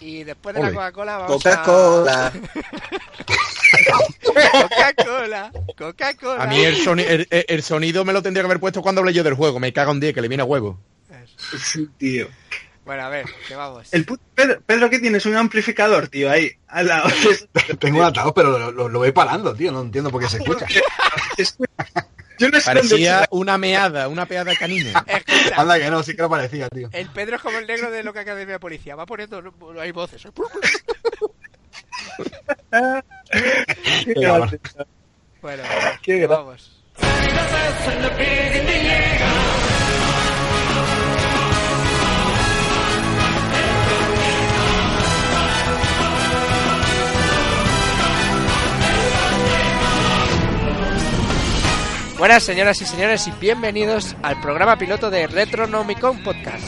Y después de la. Coca-Cola vamos Coca-Cola. a... Coca-Cola. Coca-Cola. A mí el, soni- el- sonido me lo tendría que haber puesto cuando hablé yo del juego. Me cago en 10, que le viene a huevo. Sí, tío. Bueno, a ver, que vamos. El puto Pedro, Pedro, ¿qué tienes? Un amplificador, tío, ahí, al lado. Tengo un altavoz, pero lo, lo- lo voy parando, tío. No entiendo por qué se escucha. Yo no sé Parecía una meada, una peada canina. Escucha, Anda que no, sí que lo parecía, tío. el Pedro es como el negro de lo que Academia de Policía. Va poniendo... Hay voces. Qué. Bueno, Qué que gra- Buenas señoras y señores y bienvenidos al programa piloto de Retronomicon Podcast.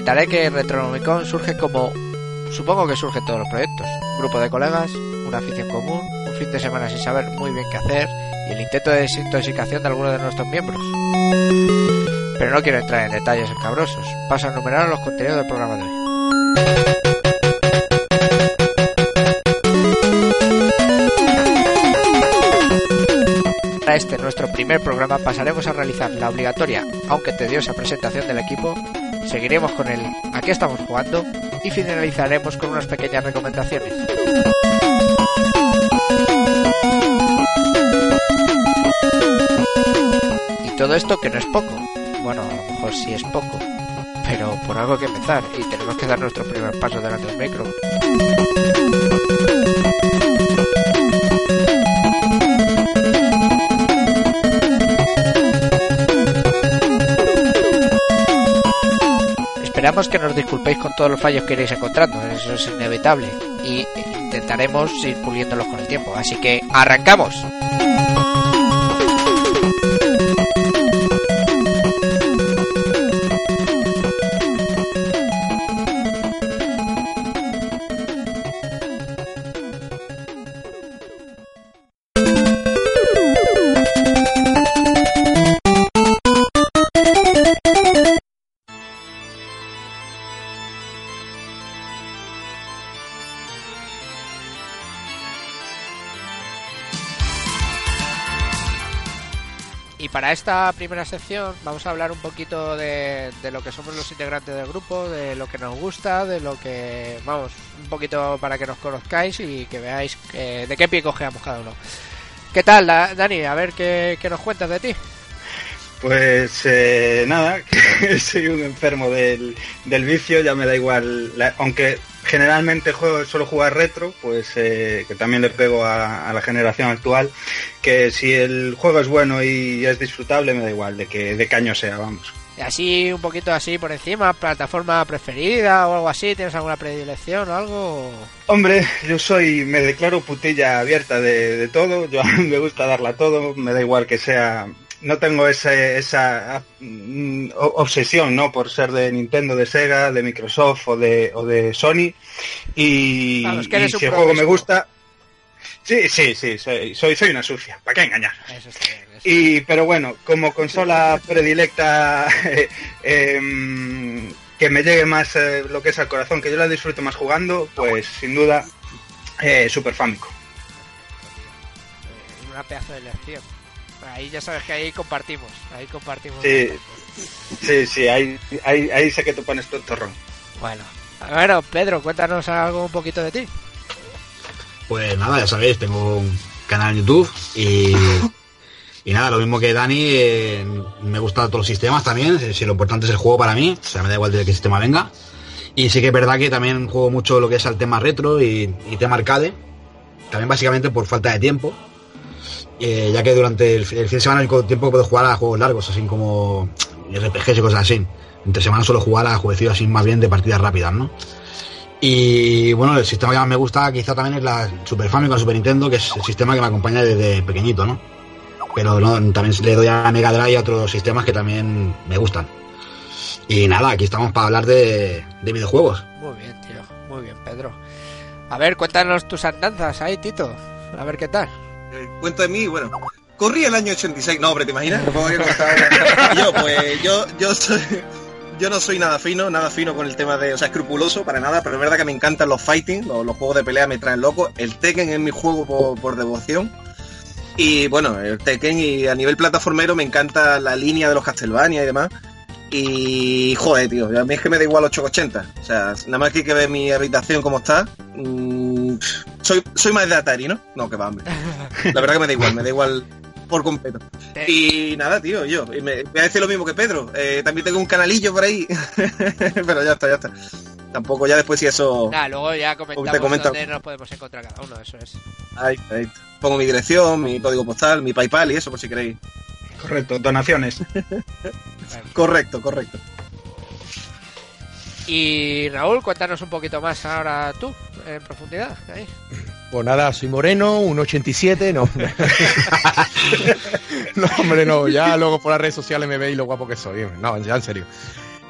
Comentaré que Retronomicon surge como supongo que surgen todos los proyectos. Un grupo de colegas, una afición común, un fin de semana sin saber muy bien qué hacer y el intento de desintoxicación de algunos de nuestros miembros. Pero no quiero entrar en detalles escabrosos. Paso a enumerar los contenidos del programa de hoy. Para este nuestro primer programa pasaremos a realizar la obligatoria, aunque tediosa presentación del equipo, seguiremos con el ¿A qué estamos jugando? y finalizaremos con unas pequeñas recomendaciones. Y todo esto que no es poco. Bueno, a lo mejor sí es poco. Pero por algo hay que empezar y tenemos que dar nuestro primer paso delante del micro. Esperamos que nos disculpéis con todos los fallos que iréis encontrando, eso es inevitable. Y intentaremos ir puliéndolos con el tiempo. Así que arrancamos. Esta primera sección vamos a hablar un poquito de, lo que somos los integrantes del grupo, de lo que nos gusta, de lo que, vamos, un poquito para que nos conozcáis y que veáis eh, de qué pie cojeamos cada uno. ¿Qué tal, Da- Dani? A ver qué, qué nos cuentas de ti. Pues eh, nada, que soy un enfermo del, del vicio, ya me da igual, la- aunque generalmente juego, suelo jugar retro, pues eh, que también le pego a, a la generación actual, que si el juego es bueno y es disfrutable, me da igual, de que de caño sea, vamos. Y así, un poquito así por encima, plataforma preferida o algo así, ¿tienes alguna predilección o algo? Hombre, yo soy, me declaro putilla abierta de, de todo, yo me gusta darla todo, me da igual que sea, no tengo ese, esa mm, obsesión, ¿no? Por ser de Nintendo, de Sega, de Microsoft o de, o de Sony, y, Claro, es que y si el juego me gusta, Sí, sí, sí, soy, soy, soy una sucia, ¿para qué engañar? Eso eso. Y, pero bueno, como consola predilecta eh, em, que me llegue más eh, lo que es al corazón, que yo la disfruto más jugando, pues sin duda eh, Super Famicom. Eh, Una pedazo de elección. Ahí ya sabes que ahí compartimos. Ahí compartimos. Sí. Sí, sí, ahí, ahí, ahí sé que tú pones tu torrón. Bueno. Bueno, Pedro, cuéntanos algo un poquito de ti. Pues nada, ya sabéis, tengo un canal en YouTube y, y nada, lo mismo que Dani, eh, me gustan todos los sistemas también, si, si lo importante es el juego para mí, o sea, me da igual de qué sistema venga. Y sí que es verdad que también juego mucho lo que es al tema retro y, y tema arcade, también básicamente por falta de tiempo, eh, ya que durante el, fi- el fin de semana el tiempo que puedo jugar a juegos largos, así como RPGs y cosas así. Entre semana suelo jugar a jueguecitos así más bien de partidas rápidas, ¿no? Y bueno, el sistema que más me gusta quizá también es la Super Famicom, la Super Nintendo, que es el sistema que me acompaña desde pequeñito, ¿no? Pero no, también le doy a Mega Drive y a otros sistemas que también me gustan. Y nada, aquí estamos para hablar de videojuegos. Muy bien, tío. Muy bien, Pedro. A ver, cuéntanos tus andanzas ahí, Tito. A ver qué tal. Cuento de mí, bueno, corrí el año 86, no, hombre, ¿te imaginas? Yo, pues, yo, yo soy, yo no soy nada fino, nada fino con el tema de, o sea, escrupuloso para nada, pero es verdad que me encantan los fighting, los, los juegos de pelea me traen loco. El Tekken es mi juego por, por devoción. Y bueno, el Tekken y a nivel plataformero me encanta la línea de los Castlevania y demás. Y joder, tío, a mí es que me da igual 880. O sea, nada más que hay que ver mi habitación como está. mm, soy, soy más de Atari, ¿no? No, que va, hombre. La verdad que me da igual, me da igual por completo. Y nada, tío, yo. Y me, voy a decir lo mismo que Pedro. eh, también tengo un canalillo por ahí. Pero ya está, ya está. Tampoco, ya después si eso. Luego ya comentamos Te dónde nos podemos encontrar cada uno, eso es. Ahí, ahí. Pongo mi dirección, mi código postal, mi PayPal y eso por si queréis. Correcto, donaciones. Correcto, correcto. Y Raúl, cuéntanos un poquito más ahora tú, en profundidad. Ahí. Pues nada, soy moreno, un 87, no. no, hombre, no, ya luego por las redes sociales me veis lo guapo que soy. No, ya en serio.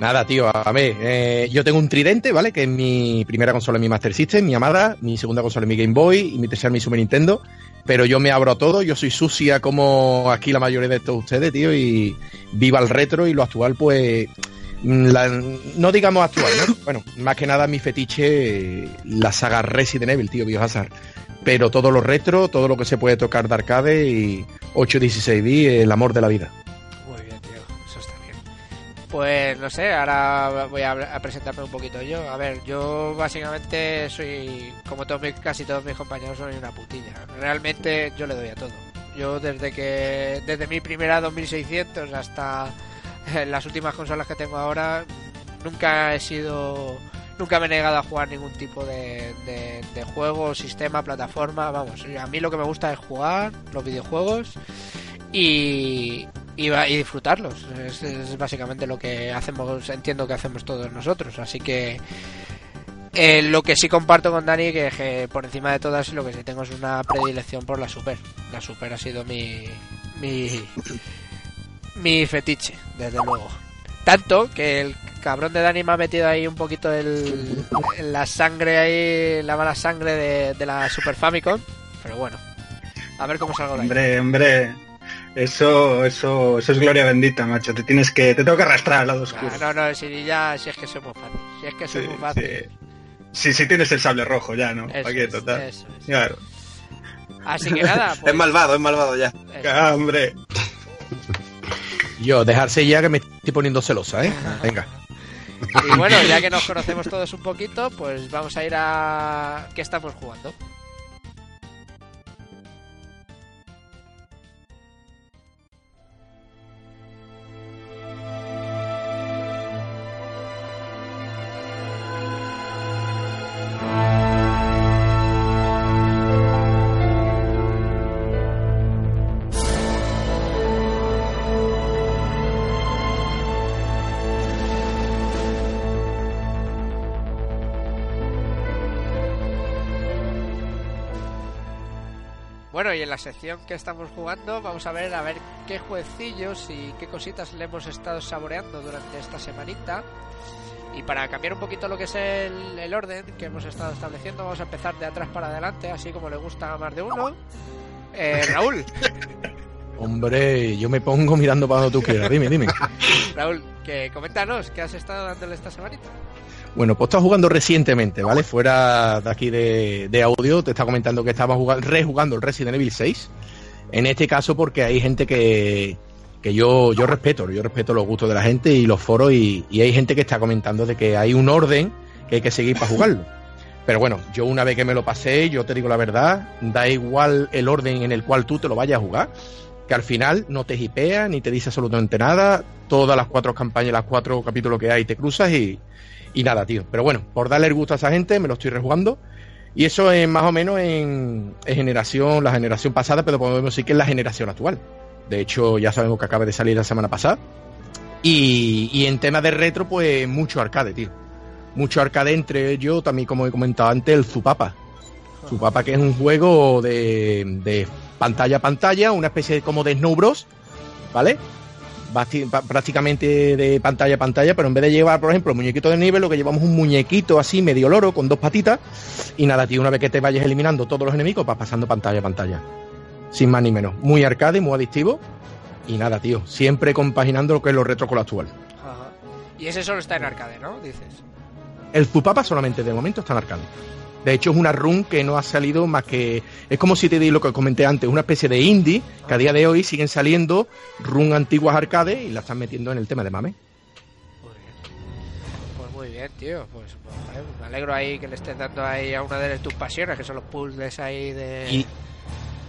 Nada, tío, a ver, eh, yo tengo un tridente, ¿vale? Que es mi primera consola en mi Master System, mi amada, mi segunda consola en mi Game Boy y mi tercera mi Super Nintendo. Pero yo me abro a todo, yo soy sucia como aquí la mayoría de todos ustedes, tío, y viva el retro y lo actual, pues, mm, no digamos actual, ¿no? Bueno, más que nada mi fetiche, la saga Resident Evil, tío, Biohazard. Pero todo lo retro, todo lo que se puede tocar de arcade y 8-16 b el amor de la vida. Pues no sé, ahora voy a, presentarme un poquito yo. A ver, yo básicamente soy, como todos mis- casi todos mis compañeros, soy una putilla. Realmente yo le doy a todo. Yo desde que, desde mi primera 2600 hasta eh, las últimas consolas que tengo ahora, nunca he sido, nunca me he negado a jugar ningún tipo de, de juego, sistema, plataforma. Vamos, a mí lo que me gusta es jugar los videojuegos y, y, y disfrutarlos. Es, básicamente lo que hacemos, entiendo que hacemos todos nosotros. Así que eh, lo que sí comparto con Dani, que, que por encima de todas lo que sí tengo es una predilección por la Super. La Super ha sido mi, mi, mi fetiche, desde luego. Tanto que el cabrón de Dani me ha metido ahí un poquito el, la sangre ahí, la mala sangre de, de la Super Famicom. Pero bueno, a ver cómo salgo de ahí. Hombre, hombre. Eso, eso, eso es gloria bendita, macho. Te tienes que, te tengo que arrastrar al lado oscuro. Ah, no, no, si ya, si es que soy muy fácil. Si es que soy Sí, muy fácil. sí. Sí, sí tienes el sable rojo ya, ¿no? Eso Aquí, es, total. eso es. Claro. Así que nada, pues, Es malvado, es malvado ya. Ah, hombre. Yo, dejarse ya que me estoy poniendo celosa, ¿eh? Venga. Y bueno, ya que nos conocemos todos un poquito, pues vamos a ir a qué estamos jugando. Bueno, y en la sección que estamos jugando vamos a ver a ver qué jueguecillos y qué cositas le hemos estado saboreando durante esta semanita. Y para cambiar un poquito lo que es el, el orden que hemos estado estableciendo, vamos a empezar de atrás para adelante, así como le gusta a más de uno. Eh, Raúl, Hombre, yo me pongo mirando para donde tú quieras. Dime, dime. Raúl, que coméntanos, ¿qué has estado dándole esta semanita? Bueno, pues estás jugando recientemente, ¿vale? Fuera de aquí de, audio, te está comentando que estaba jugando, rejugando el Resident Evil 6. En este caso, porque hay gente que, que yo, yo respeto, yo respeto los gustos de la gente y los foros, y, y hay gente que está comentando de que hay un orden que hay que seguir para jugarlo. Pero bueno, yo una vez que me lo pasé, yo te digo la verdad, da igual el orden en el cual tú te lo vayas a jugar, que al final no te hipea ni te dice absolutamente nada, todas las cuatro campañas, las cuatro capítulos que hay te cruzas y, y nada, tío. Pero bueno, por darle el gusto a esa gente, me lo estoy rejugando. Y eso es más o menos en, en generación, la generación pasada, pero podemos decir que es la generación actual. De hecho, ya sabemos que acaba de salir la semana pasada. Y, y en tema de retro, pues mucho arcade, tío. Mucho arcade entre ellos, también como he comentado antes, el Zupapa. Zupapa que es un juego de, de pantalla a pantalla, una especie de, como de ¿vale? Prácticamente de pantalla a pantalla, pero en vez de llevar, por ejemplo, el muñequito de nivel, lo que llevamos es un muñequito así, medio loro, con dos patitas, y nada, tío, una vez que te vayas eliminando todos los enemigos, vas pasando pantalla a pantalla. Sin más ni menos. Muy arcade, muy adictivo, y nada, tío, siempre compaginando lo que es lo retro con lo actual. Ajá. Y ese solo está en arcade, ¿no? Dices. El Zupapa solamente de momento está en arcade. De hecho, es una run que no ha salido más que. Es como si te di lo que comenté antes, una especie de indie que a día de hoy siguen saliendo run antiguas arcade y la están metiendo en el tema de mame. Muy bien. Pues muy bien, tío. Pues, pues, me alegro ahí que le estés dando ahí a una de tus pasiones, que son los puzzles ahí de... Y,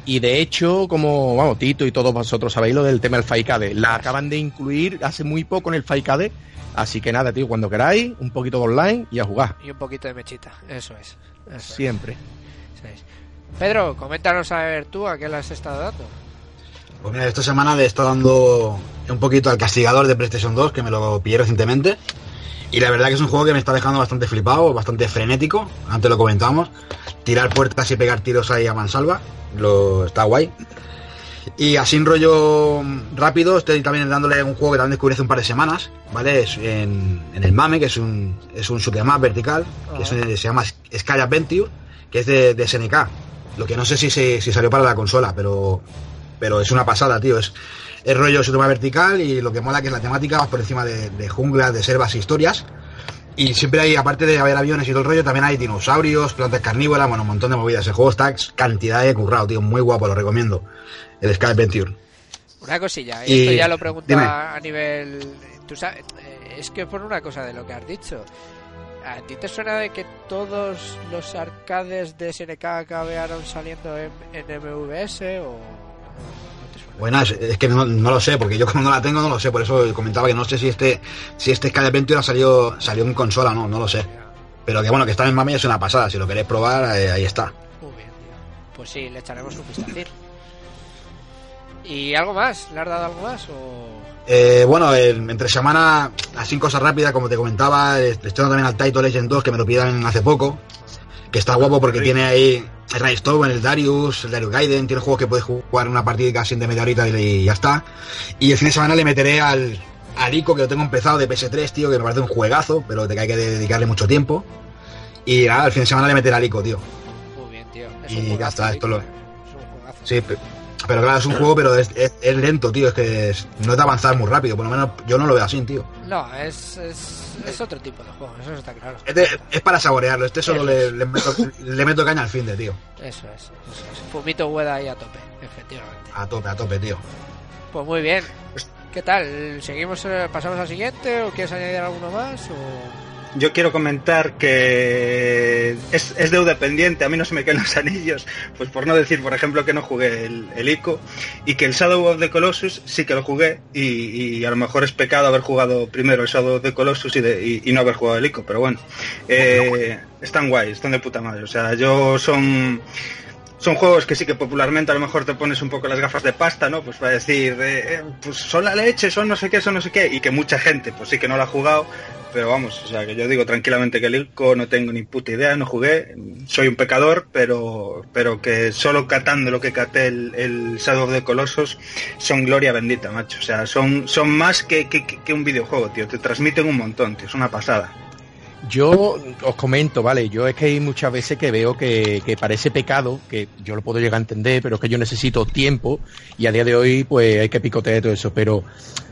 y de hecho, como vamos, Tito y todos vosotros sabéis lo del tema del Faicade, la acaban de incluir hace muy poco en el Faicade. Así que nada, tío, cuando queráis, un poquito de online y a jugar. Y un poquito de mechita. Eso es. Eso es. Siempre. Eso es. Pedro, coméntanos a ver tú a qué le has estado dando. Pues mira, esta semana le he estado dando un poquito al castigador de PlayStation 2, que me lo pillé recientemente. Y la verdad que es un juego que me está dejando bastante flipado, bastante frenético. Antes lo comentamos. Tirar puertas y pegar tiros ahí a mansalva. Lo, está guay. Y así en rollo rápido, estoy también dándole un juego que también descubrí hace un par de semanas, ¿vale? Es en, en el MAME, que es un, es un shoot 'em up vertical, que es- se llama Sky Adventure, que es de, de SNK. Lo que no sé si, se- si salió para la consola, pero, pero es una pasada, tío. Es, es rollo 'em up vertical y lo que mola que es la temática, vas por encima de, de junglas, de selvas e historias. Y siempre hay, aparte de haber aviones y todo el rollo, también hay dinosaurios, plantas carnívoras, bueno, un montón de movidas. El juego está cantidad de currado, tío, muy guapo, lo recomiendo. El Sky Adventure. Una cosilla, Y- esto ya lo pregunto dime. a, nivel... Tú sabes, eh, es que por una cosa de lo que has dicho. ¿A ti te suena de que todos los arcades de SNK acabaron saliendo en, en MVS o? Buenas, es que no, no lo sé, porque yo como no la tengo no lo sé, por eso comentaba que no sé si este si este Sky Adventure salió, salió en consola o no, no lo sé. Pero que bueno, que está en Mami es una pasada, si lo queréis probar, eh, ahí está. Muy bien, tío. Pues sí, le echaremos un vistacín. ¿Y algo más? ¿Le has dado algo más o...? Eh, bueno, entre semana, así cosas rápidas, como te comentaba, eh, estoy también al Title Legend 2, que me lo pidan hace poco, que está guapo porque tiene ahí el Raystone, el Darius, el Darius Gaiden, tiene juegos que puedes jugar una partida casi de media horita y ya está. Y el fin de semana le meteré al, al ICO, que lo tengo empezado de PS3, tío, que me parece un juegazo, pero de que hay que dedicarle mucho tiempo. Y nada, el fin de semana le meteré al ICO, tío. Muy bien, tío. Es Y ya está, esto lo- eh. Es un juegazo. Sí, pe- pero claro, es un juego, pero es, es, es lento, tío, es que es- no es de avanzar muy rápido, por lo menos yo no lo veo así, tío. No, es, es, es otro tipo de juego, eso está claro. Es, de- es para saborearlo, este solo le, meto, le meto caña al fin de, tío. Eso es, eso es. Fumito Ueda ahí a tope, efectivamente. A tope, a tope, tío. Pues muy bien. ¿Qué tal? ¿Seguimos, eh, pasamos al siguiente o quieres añadir alguno más? O... Yo quiero comentar que es, es deuda pendiente, a mí no se me caen los anillos, pues por no decir, por ejemplo, que no jugué el, el ICO y que el Shadow of the Colossus sí que lo jugué y, y a lo mejor es pecado haber jugado primero el Shadow of the Colossus y, de- y- y no haber jugado el ICO, pero bueno, eh, están guay, están de puta madre, o sea, yo son... Son juegos que sí que popularmente a lo mejor te pones un poco las gafas de pasta, ¿no? Pues para decir, eh, eh, pues son la leche, son no sé qué, son no sé qué, y que mucha gente pues sí que no lo ha jugado, pero vamos, o sea, que yo digo tranquilamente que el ICO no tengo ni puta idea, no jugué, soy un pecador, pero pero que solo catando lo que caté el, el Shadow of the Colossus son gloria bendita, macho. O sea, son, son más que, que- que un videojuego, tío. Te transmiten un montón, tío. Es una pasada. Yo os comento, ¿vale? Yo es que hay muchas veces que veo que, que parece pecado, que yo lo puedo llegar a entender, pero es que yo necesito tiempo y a día de hoy pues hay que picotear todo eso. Pero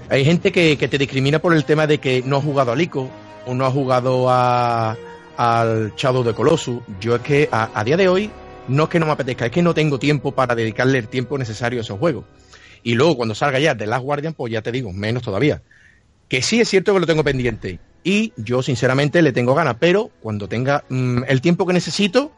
hay gente que, que te discrimina por el tema de que no ha jugado al ICO o no ha jugado a, al Shadow de Colossus. Yo es que a, a día de hoy no es que no me apetezca, es que no tengo tiempo para dedicarle el tiempo necesario a esos juegos. Y luego cuando salga ya de Last Guardian, pues ya te digo, menos todavía. Que sí es cierto que lo tengo pendiente. Y yo sinceramente le tengo ganas, pero cuando tenga mm, el tiempo que necesito,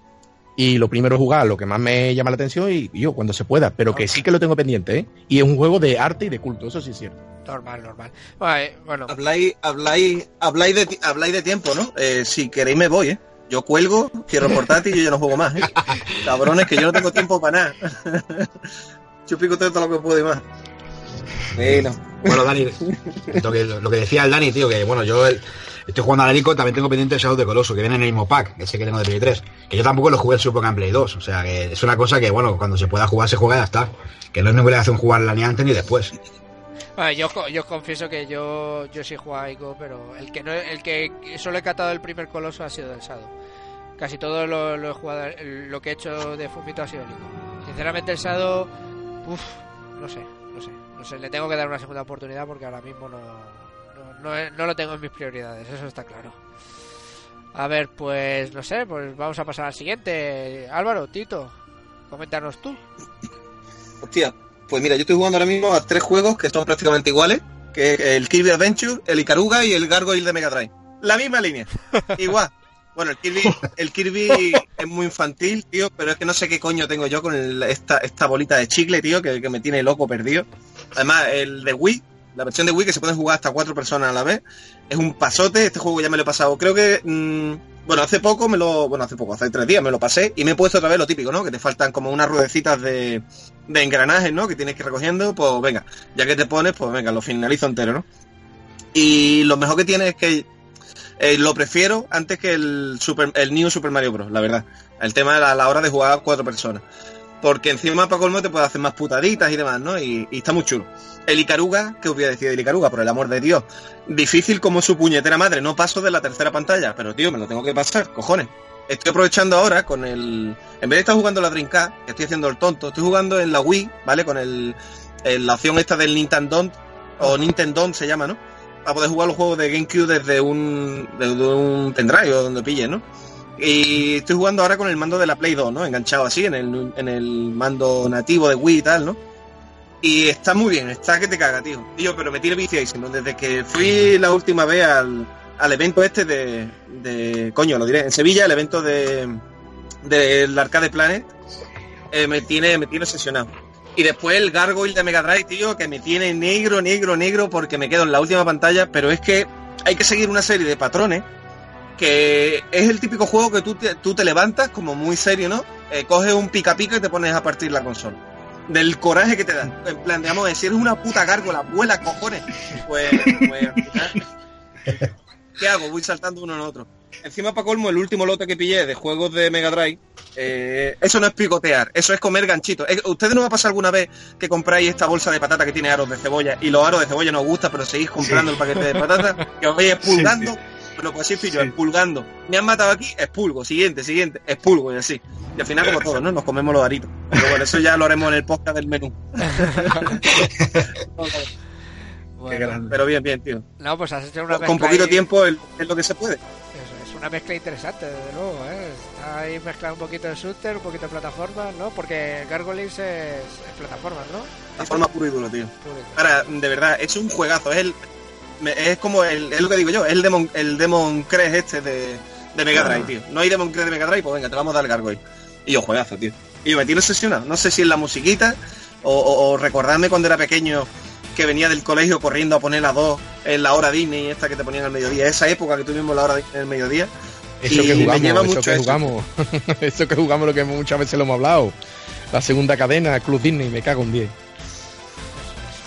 y lo primero es jugar lo que más me llama la atención y, y yo cuando se pueda, pero que sí que lo tengo pendiente, ¿eh? Y es un juego de arte y de culto, eso sí es cierto. Normal, normal. Vale, bueno, Habláis, habláis, habláis de, ti- habláis de tiempo, ¿no? Eh, si queréis me voy, ¿eh? Yo cuelgo, cierro el portátil y yo ya no juego más, ¿eh? Cabrones, que yo no tengo tiempo para nada. yo pico todo lo que puedo y más. Bueno, Bueno, Dani, lo que, lo que decía el Dani, tío, que bueno, yo el- estoy jugando al Alico, también tengo pendiente el Shadow de Coloso, que viene en el mismo pack, ese que tengo de Play 3. Que yo tampoco lo jugué en su época en Play 2. O sea, que es una cosa que, bueno, cuando se pueda jugar, se juega y ya está. Que no es ninguna obligación jugarla ni antes ni después. yo, yo confieso que yo, yo sí juego a Ico, pero el que no, el que solo he catado el primer coloso ha sido el Shadow. Casi todo lo, lo he jugado, el- lo que he hecho de Fumito ha sido el Ico. Sinceramente el Shadow, uff, no sé, no sé, no sé, le tengo que dar una segunda oportunidad porque ahora mismo no, no, no, he- no lo tengo en mis prioridades, eso está claro. A ver, pues no sé, pues vamos a pasar al siguiente. Álvaro, Tito, coméntanos tú. hostia, pues mira, yo estoy jugando ahora mismo a tres juegos que son prácticamente iguales, que es el Kirby Adventure, el Icaruga y el Gargoyle de Mega Drive. La misma línea, igual. Bueno, el Kirby, el Kirby es muy infantil, tío, pero es que no sé qué coño tengo yo con el- esta, esta bolita de chicle, tío, que, que me tiene loco perdido. Además, el de Wii, la versión de Wii que se puede jugar hasta cuatro personas a la vez, es un pasote, este juego ya me lo he pasado. Creo que, mm, bueno, hace poco me lo, bueno, hace poco, hace tres días me lo pasé y me he puesto otra vez lo típico, ¿no? Que te faltan como unas ruedecitas de, de engranajes, ¿no? Que tienes que ir recogiendo, pues venga, ya que te pones, pues venga, lo finalizo entero, ¿no? Y lo mejor que tiene es que eh, lo prefiero antes que el Super, el New Super Mario Bros, la verdad. El tema de la, hora de jugar cuatro personas. Porque encima para colmo te puede hacer más putaditas y demás, ¿no? Y, está muy chulo. El Icaruga, ¿qué os voy a decir del Icaruga? Por el amor de Dios. Difícil como su puñetera madre. No paso de la tercera pantalla, pero tío, me lo tengo que pasar, cojones. Estoy aprovechando ahora con el... En vez de estar jugando la Dreamcast, que estoy haciendo el tonto, estoy jugando en la Wii, ¿vale? Con el, el- la opción esta del Nintendo, o Nintendo se llama, ¿no? Para poder jugar los juegos de GameCube desde un, desde un pendrive o donde pille, ¿no? Y estoy jugando ahora con el mando de la Play 2, ¿no? Enganchado así en el, en el mando nativo de Wii y tal, ¿no? Y está muy bien, está que te caga, tío. Y yo, pero me tiene viciadísimo. Desde que fui la última vez al, al evento este de, de... Coño, lo diré. En Sevilla, el evento de del Arcade Planet, eh, me tiene me tiene obsesionado. Y después el Gargoyle de Mega Drive, tío, que me tiene negro, negro, negro, porque me quedo en la última pantalla, pero es que hay que seguir una serie de patrones que es el típico juego que tú te, tú te levantas como muy serio, ¿no? Eh, coges un pica pica y te pones a partir la consola. Del coraje que te da. En plan, digamos, si eres una puta gárgola, vuela cojones. Pues, pues ¿qué hago? Voy saltando uno en otro. Encima, para colmo, el último lote que pillé de juegos de Mega Drive, eh, eso no es picotear, eso es comer ganchitos. Eh, ¿Ustedes no va a pasar alguna vez que compráis esta bolsa de patata que tiene aros de cebolla y los aros de cebolla no os gusta, pero seguís comprando el paquete de patata, que os vais expulgando? Pues así estoy yo, Sí. expulgando. Me han matado aquí, expulgo. Siguiente, siguiente, expulgo y así. Y al final, como todos, ¿no? Nos comemos los aritos. Pero bueno, eso ya lo haremos en el podcast del menú. Bueno, Pero bien, bien, tío. no, pues has hecho una Con poquito ahí- tiempo es es lo que se puede. Eso es una mezcla interesante, desde luego, ¿eh? Está ahí mezclado un poquito de shooter, un poquito de plataformas, ¿no? Porque Gargoyles es, es plataformas, ¿no? La forma puro y duro, tío. Puro y duro. Ahora, de verdad, es un juegazo. Es el es como el, es lo que digo yo, es el Demon, el Demon Crest este de, de Mega Drive, tío. No hay Demon Crest de Mega Drive, pues venga, te vamos a dar el Gargoyle. Y yo juegazo, tío. Y yo me tiene obsesionado. No sé si es la musiquita o, o, o recordarme cuando era pequeño que venía del colegio corriendo a poner las dos en la hora Disney esta que te ponían al mediodía. Esa época que tuvimos la hora Disney en el mediodía. Eso Y que me jugamos, lleva eso mucho que eso. jugamos. eso que jugamos lo que muchas veces lo hemos hablado. La segunda cadena, Club Disney, me cago en 10.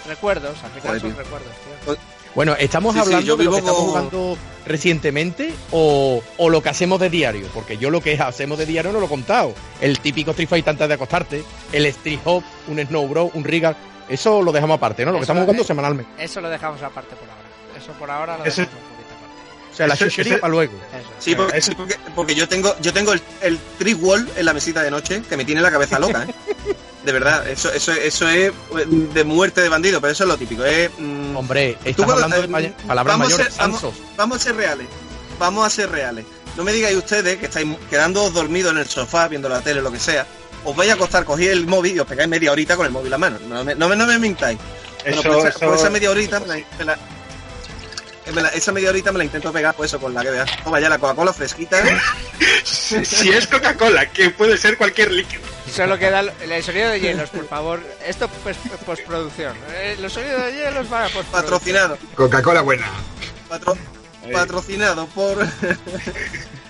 Recuerdos, tío. recuerdos, tío. Bueno, ¿estamos Sí, sí, hablando yo de lo que estamos jugando recientemente o, o lo que hacemos de diario? Porque yo lo que hacemos de diario no lo he contado. El típico Street Fighter antes de acostarte, el Street Hop, un Snow Bro, un Rigar, eso lo dejamos aparte, ¿no? Lo que estamos jugando de- semanalmente. Eso lo dejamos aparte por ahora. Eso por ahora lo dejamos aparte. O sea, la Ese- chuchería ese- para luego. Eso. Sí, porque, Eso- sí, porque, porque yo tengo yo tengo el, el wall en la mesita de noche que me tiene la cabeza loca, ¿eh? De verdad, eso, eso, eso es de muerte de bandido, pero eso es lo típico. Es, mm, Hombre, estás cuando- hablando de eh, pa- palabras vamos a mayores, ser- vamos- a ser reales. Vamos a ser reales. No me digáis ustedes que estáis quedando dormidos en el sofá, viendo la tele o lo que sea. Os vais a acostar, cogéis el móvil y os pegáis media horita con el móvil en la mano. No me, no me, no me mintáis. Bueno, Eso, pues esa, eso- pues esa media horita me la, me la- me la- esa media horita me la intento pegar pues eso con la que veas. Toma ya la Coca-Cola fresquita. ¿eh? si, si es Coca-Cola, que puede ser cualquier líquido. Solo queda el, el sonido de hielos, por favor. Esto pues postproducción. Eh, los sonidos de hielos para postproducción. Patrocinado. Coca-Cola buena. Patro- patrocinado por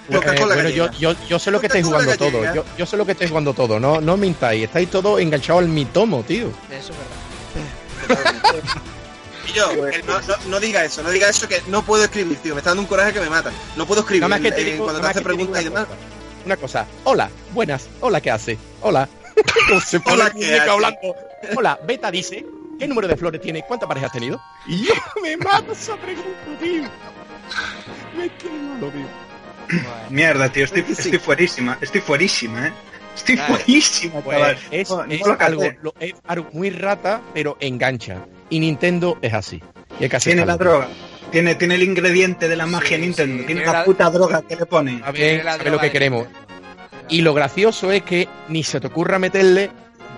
Eh, Coca-Cola bueno, yo, yo, yo sé lo que estáis jugando todo. Yo, yo sé lo que estáis jugando todo. No, no mintáis. Estáis todos enganchados al mitomo, tío. Eso es verdad. Y yo, que no, no, no diga eso, no diga eso que no puedo escribir, tío. Me está dando un coraje que me mata. No puedo escribir Nada más que te eh, digo, cuando te hace preguntas y demás. cosa. Una cosa. Hola, buenas. Hola, ¿qué hace? Hola. Como se pone Hola, ¿qué hace? hablando. Hola, Beta dice, ¿qué número de flores tiene? ¿Cuántas parejas has tenido? Y yo me mato esa pregunta, tío. Me quedo, tío. Bueno, Mierda, tío, estoy, Sí. estoy fuerísima, estoy fuerísima, ¿eh? Estoy Claro. fuerísima, Pues chaval. es, No, no es lo algo, capté. lo- es algo muy rata, pero engancha. Y Nintendo es así. Y hay que Tiene la droga. Tiene, tiene el ingrediente de la magia Sí, Nintendo. sí, tiene tiene la la- puta droga que le. Sabe, tiene la sabe lo que queremos. Y lo gracioso es que ni se te ocurra meterle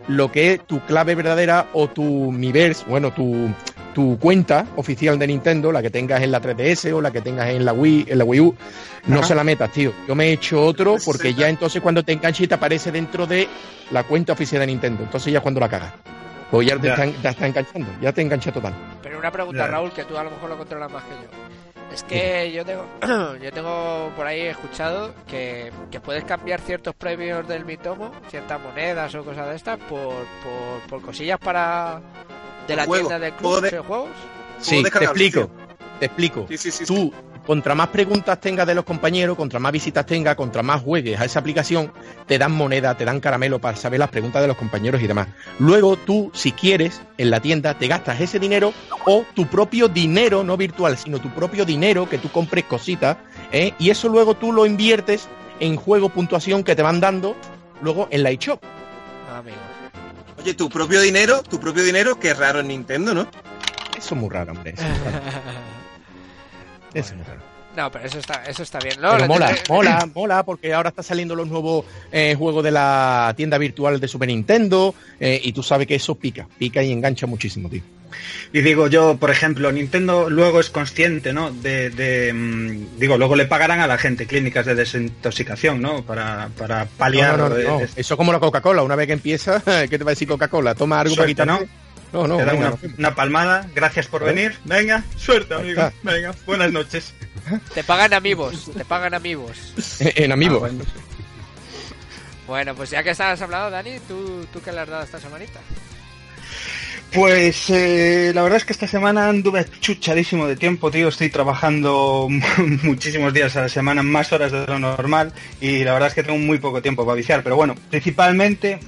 lo que es tu clave verdadera o tu Miiverse, bueno, tu, tu cuenta oficial de Nintendo, la que tengas en la 3DS o la que tengas en la Wii, en la Wii U, no Ajá. se la metas, tío. Yo me he hecho otro porque sí, ya entonces cuando te enganches te aparece dentro de la cuenta oficial de Nintendo. Entonces ya es cuando la cagas. Pues ya te, Ya. Está, te está enganchando, ya te engancha total. Pero una pregunta, Ya. Raúl, que tú a lo mejor lo controlas más que yo. Es que yo tengo, yo tengo por ahí escuchado que, que puedes cambiar ciertos premios del Mitomo, ciertas monedas o cosas de estas, por, por, por cosillas para de la Juego, tienda del club de- de juegos. Sí, te explico. Te explico. Sí, sí, sí. sí. Tú, contra más preguntas tengas de los compañeros, contra más visitas tengas, contra más juegues a esa aplicación, te dan moneda, te dan caramelo para saber las preguntas de los compañeros y demás. Luego tú, si quieres, en la tienda te gastas ese dinero o tu propio dinero, no virtual, sino tu propio dinero, que tú compres cositas, ¿eh? y eso luego tú lo inviertes en juego puntuación que te van dando luego en la eShop. Ah. Oye, tu propio dinero, tu propio dinero, que es raro en Nintendo, ¿no? Eso es muy raro, hombre. Eso es muy raro. Eso es muy raro. No, pero eso está, eso está bien. No, Pero lo mola, tendré- mola, mola, porque ahora están saliendo los nuevos eh, juegos de la tienda virtual de Super Nintendo eh, y tú sabes que eso pica, pica y engancha muchísimo, tío. Y digo yo, por ejemplo, Nintendo luego es consciente, ¿no? De, de, mm, digo, luego le pagarán a la gente clínicas de desintoxicación, ¿no? Para, para paliar. No, no, no, eh, no. es- Eso como la Coca-Cola, una vez que empieza, ¿qué te va a decir Coca-Cola? Toma algo Suerte, para quitar. No, no, te da venga, una, palmada. Gracias por venir. Venga, suerte, amigo. Venga, buenas noches. Te pagan amigos, te pagan amigos. en amigo. Ah, bueno. Bueno, pues ya que estabas hablando, Dani, ¿tú, tú qué le has dado esta semanita? Pues eh, la verdad es que esta semana anduve chuchadísimo de tiempo, tío. Estoy trabajando muchísimos días a la semana, más horas de lo normal, y la verdad es que tengo muy poco tiempo para viciar. Pero bueno, principalmente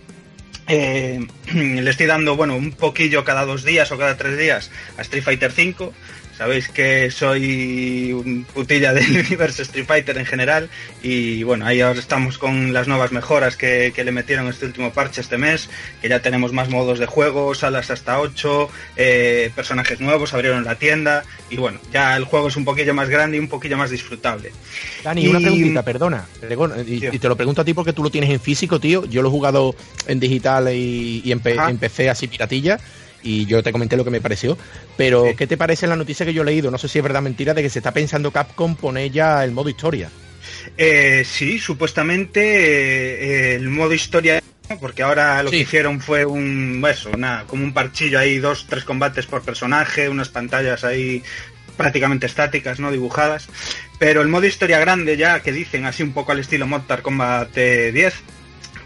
eh, le estoy dando, bueno, un poquillo cada dos días o cada tres días a Street Fighter V. Sabéis que soy un putilla del universo Street Fighter en general y bueno, ahí ahora estamos con las nuevas mejoras que, que le metieron este último parche este mes, que ya tenemos más modos de juego, salas hasta 8, eh, personajes nuevos, abrieron la tienda y bueno, ya el juego es un poquillo más grande y un poquillo más disfrutable. Dani, una Y- preguntita, perdona. Y, te lo pregunto a ti porque tú lo tienes en físico, tío. Yo lo he jugado en digital y, y en PC así piratilla. Y yo te comenté lo que me pareció. Pero, Sí. ¿qué te parece la noticia que yo he leído? No sé si es verdad o mentira de que se está pensando Capcom poner ya el modo historia. Eh, sí, supuestamente eh, el modo historia, porque ahora lo Sí. que hicieron fue un, eso, una, como un parchillo ahí, dos, tres combates por personaje, unas pantallas ahí prácticamente estáticas, no dibujadas. Pero el modo historia grande ya, que dicen así un poco al estilo Mortal Kombat eh, 10,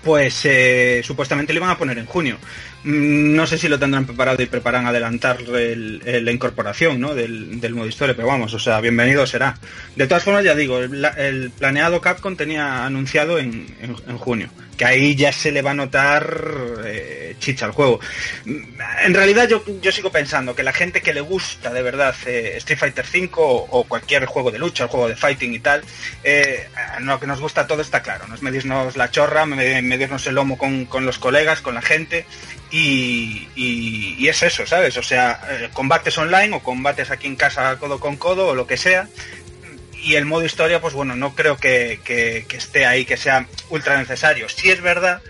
pues eh, supuestamente lo iban a poner en junio. Mm, No sé si lo tendrán preparado y preparan adelantar el- el- la incorporación ¿no? del, del modo historia, pero vamos, o sea, bienvenido será. De todas formas, ya digo, el, la- el planeado Capcom tenía anunciado en, en- junio, que ahí ya se le va a notar eh, chicha al juego. Mm, En realidad yo, yo sigo pensando que la gente que le gusta de verdad eh, Street Fighter V o, cualquier juego de lucha, el juego de fighting y tal, eh, lo que nos gusta todo está claro, no es medirnos la chorra, me- medirnos el lomo con, con los colegas, con la gente y, y- es eso, ¿sabes? O sea, eh, combates online o combates aquí en casa codo con codo o lo que sea. Y el modo historia, pues bueno, no creo que, que- esté ahí, que sea ultra necesario. Sí es verdad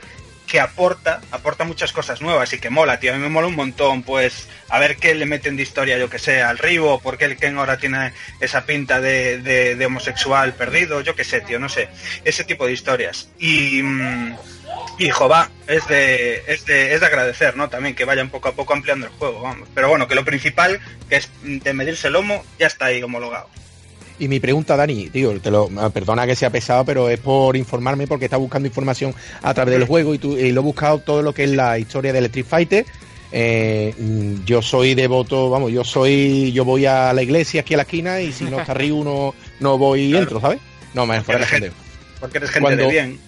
que aporta, aporta muchas cosas nuevas y que mola, tío. A mí me mola un montón, pues, a ver qué le meten de historia, yo que sé, al Ribo, porque el Ken ahora tiene esa pinta de, de- de homosexual perdido, yo que sé, tío, no sé. Ese tipo de historias. Y, mm, y jova, es de, es de, es de agradecer, ¿no? También que vayan poco a poco ampliando el juego, vamos. Pero bueno, que lo principal, que es de medirse el lomo, ya está ahí homologado. Y mi pregunta, Dani, tío, te lo, ah, perdona que sea pesado, pero es por informarme porque está buscando información a través del juego y, tú- y lo he buscado todo lo que es la historia del Street Fighter. Eh, mm, yo soy devoto, vamos, yo soy, yo voy a la iglesia aquí a la esquina y si no está Ryu no, no voy y Claro. entro, ¿sabes? No, me fuera de Porque eres pendejo. Porque eres gente Cuando- de bien.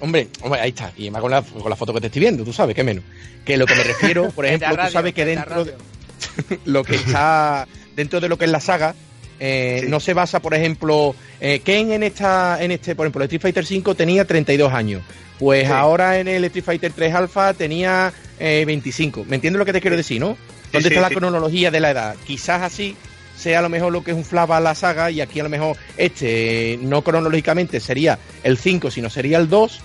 Hombre, hombre, ahí está. Y más con la, con la foto que te estoy viendo, tú sabes, que menos. Que lo que me refiero, por ejemplo, tú sabes que dentro de, lo que está dentro de lo que es la saga eh, Sí. no se basa por ejemplo eh, Ken en esta en este por ejemplo el Street Fighter 5 tenía 32 años pues Sí. ahora en el Street Fighter 3 Alpha tenía eh, 25 ¿me entiendes lo que te quiero decir no? ¿dónde sí, está la cronología de la edad? quizás así sea a lo mejor lo que es un flava a la saga y aquí a lo mejor este eh, no cronológicamente sería el 5 sino sería el 2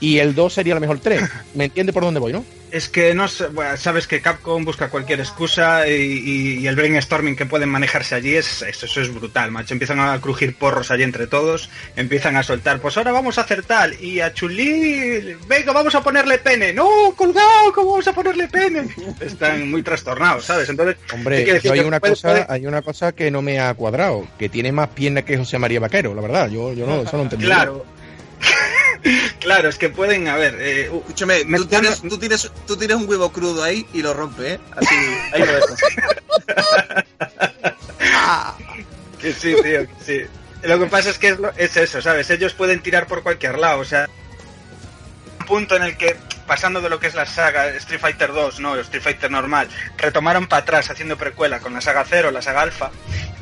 y el 2 sería a lo mejor el 3 ¿me entiendes por dónde voy no? Es que no bueno, sabes que Capcom busca cualquier excusa y, y- y el brainstorming que pueden manejarse allí es eso, eso es brutal, macho. Empiezan a crujir porros allí entre todos, empiezan a soltar, pues ahora vamos a hacer tal y a Chulí, venga, vamos a ponerle pene. No, colgado, ¿cómo vamos a ponerle pene? Están muy trastornados, ¿sabes? Entonces, Hombre, yo hay Que una puede- cosa, puede- hay una cosa que no me ha cuadrado, que tiene más piernas que José María Vaquero, la verdad. Yo, yo no, eso no entendí. Claro. Claro, es que pueden, a ver, eh, Escúchame, Me tú tienes, tú, tienes, tú tienes un huevo crudo ahí y lo rompe, ¿eh? Así, ahí lo dejo. Que sí, tío, que sí. Lo que pasa es que es, lo- es eso, ¿sabes? Ellos pueden tirar por cualquier lado, o sea, punto en el que, pasando de lo que es la saga Street Fighter 2, no, Street Fighter normal, retomaron para atrás haciendo precuela con la saga 0, la saga Alpha,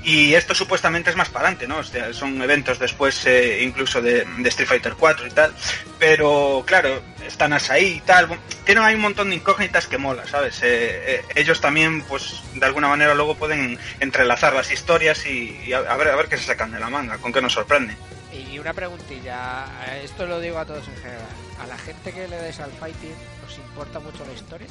y esto supuestamente es más para adelante, ¿no? O sea, son eventos después eh, incluso de, Street Fighter 4 y tal, pero claro, están ahí y tal, tienen ahí un montón de incógnitas que mola, ¿sabes? Eh, eh, ellos también, pues, de alguna manera luego pueden entrelazar las historias y, a, a ver a ver qué se sacan de la manga, con qué nos sorprende. Y una preguntilla, eh, esto lo digo a todos en general. ¿A la gente que le des al fighting os importa mucho la historia?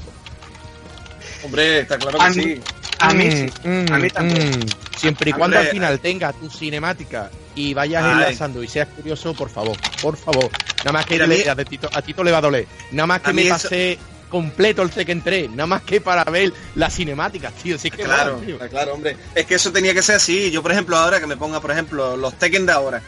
Hombre, está claro A que mí- sí. A mí sí, Mm, a mí también. mm. Siempre y cuando Hombre, al final tenga tu cinemática y vayas Ay. enlazando y seas curioso, por favor, por favor. Nada más que Mira, le- a mí- a, Tito, a Tito le va a doler. Nada más que me eso- pasé completo el Tekken 3, nada más que para ver las cinemáticas, tío. Sí que Claro, tío. claro, hombre. Es que eso tenía que ser así. Yo, por ejemplo, ahora que me ponga, por ejemplo, los Tekken de ahora,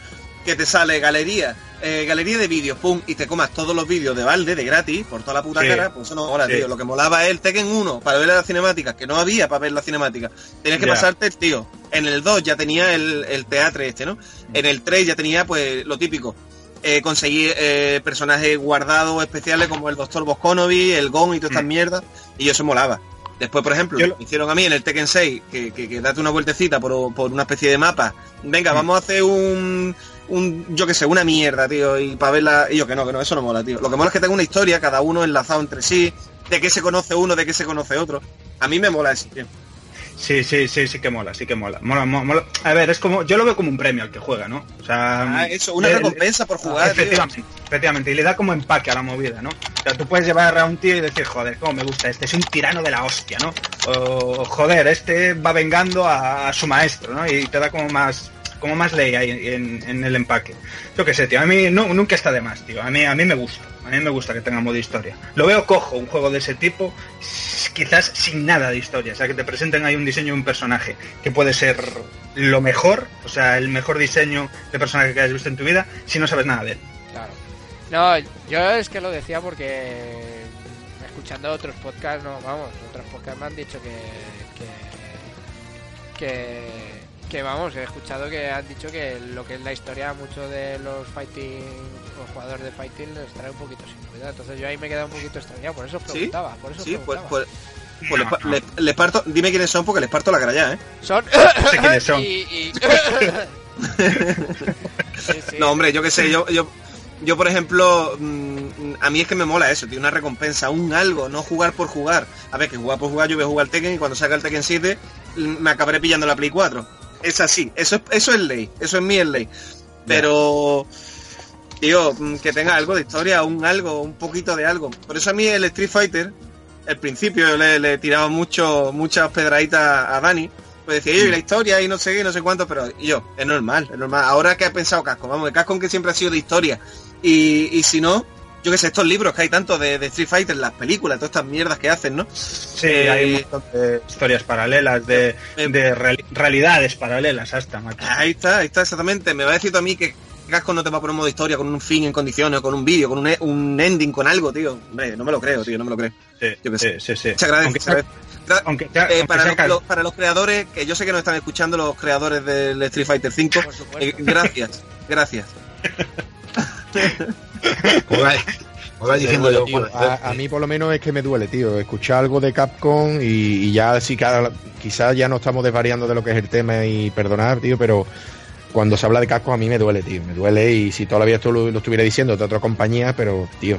que te sale galería, eh, galería de vídeos, pum, y te comas todos los vídeos de balde, de gratis, por toda la puta Sí. cara, pues eso no mola, Sí. tío. Lo que molaba es el Tekken 1 para ver las cinemáticas, que no había para ver las cinemáticas. Tenías que pasarte el tío. En el 2 ya tenía el, el teatro este, ¿no? En el 3 ya tenía, pues, lo típico. Eh, conseguir eh, personajes guardados especiales como el Doctor Bosconovi, el Gon y todas estas Mm. mierdas, y eso molaba. Después, por ejemplo, lo- hicieron a mí en el Tekken 6 que, que, que date una vueltecita por, por una especie de mapa. Venga, Mm. vamos a hacer un, un, yo que sé, una mierda, tío, y para verla. Y yo que no, que no, eso no mola, tío. Lo que mola es que tenga una historia, cada uno enlazado entre sí, de qué se conoce uno, de qué se conoce otro. A mí me mola eso, tío. Sí, sí, sí, sí que mola, sí que mola. Mola, mo- mola. A ver, es como, yo lo veo como un premio al que juega, ¿no? O sea, Ah, eso, una le- recompensa por jugar, tío. Efectivamente, efectivamente, y le da como empaque a la movida, ¿no? O sea, tú puedes llevar a un tío y decir, joder, cómo me gusta este, es un tirano de la hostia, ¿no? O, joder, este va vengando a, a su maestro, ¿no? Y te da como más como más ley ahí en, el empaque. Yo qué sé, tío, a mí nunca está de más, tío. A mí, a mí me gusta, a mí me gusta que tenga modo historia. Lo veo cojo, un juego de ese tipo, quizás sin nada de historia. O sea, que te presenten ahí un diseño de un personaje que puede ser lo mejor, o sea, el mejor diseño de personaje que hayas visto en tu vida, si no sabes nada de él. Claro. No, yo es que lo decía porque escuchando otros podcasts, no, vamos, otros podcasts me han dicho que, que, que, vamos, he escuchado que han dicho que lo que es la historia mucho de los fighting, los jugadores de fighting les trae un poquito sin cuidado. Entonces yo ahí me he quedado un poquito extrañado, por eso os ¿Sí? preguntaba, por eso os Sí, pues, preguntaba. pues, pues les, pa- les- les parto, dime quiénes son porque les parto la cara ya, ¿eh? Son sé quiénes son. y, y- Sí, sí. No, hombre, yo qué sé, yo, yo, yo por ejemplo, mm, a mí es que me mola eso, tío, una recompensa, un algo, no jugar por jugar. A ver, que jugar por jugar, yo voy a jugar al Tekken y cuando salga el Tekken 7 mm, me acabaré pillando la Play 4. Es así, eso es, eso es ley, eso es es ley. Pero, tío, mm, que tenga algo de historia, un algo, un poquito de algo. Por eso a mí el Street Fighter, al principio yo le, le tiraba mucho, muchas pedraditas a Dani. Pues decía, yo, y la historia y no sé qué, no sé cuánto, pero y yo, es normal, es normal. Ahora que ha pensado Casco, vamos, el Casco que siempre ha sido de historia. Y, y si no, yo qué sé, estos libros que hay tanto de, de Street Fighter, las películas, todas estas mierdas que hacen, ¿no? Sí, hay un montón de historias paralelas, de, Eh, de reali- realidades paralelas hasta, macho. Ahí está, ahí está exactamente. Me va a decir tú a mí que Casco no te va a poner un modo historia con un fin en condiciones, o con un vídeo, con un, e- un ending, con algo, tío. Hombre, no me lo creo, tío, no me lo creo. Sí, yo qué sí, sé. sí, sí. Muchas gracias. Aunque muchas sea- eh, aunque para, sea los, para los creadores, que yo sé que nos están escuchando los creadores del Street Fighter 5, Por supuesto. eh, gracias, gracias. Yo, a, a mí por lo menos es que me duele, tío, escuchar algo de Capcom y, y ya sí que ahora- quizás ya no estamos desvariando de lo que es el tema y perdonar, tío, pero cuando se habla de Capcom a mí me duele, tío, me duele y si todavía esto lo, lo estuviera diciendo de otra compañía, pero, tío,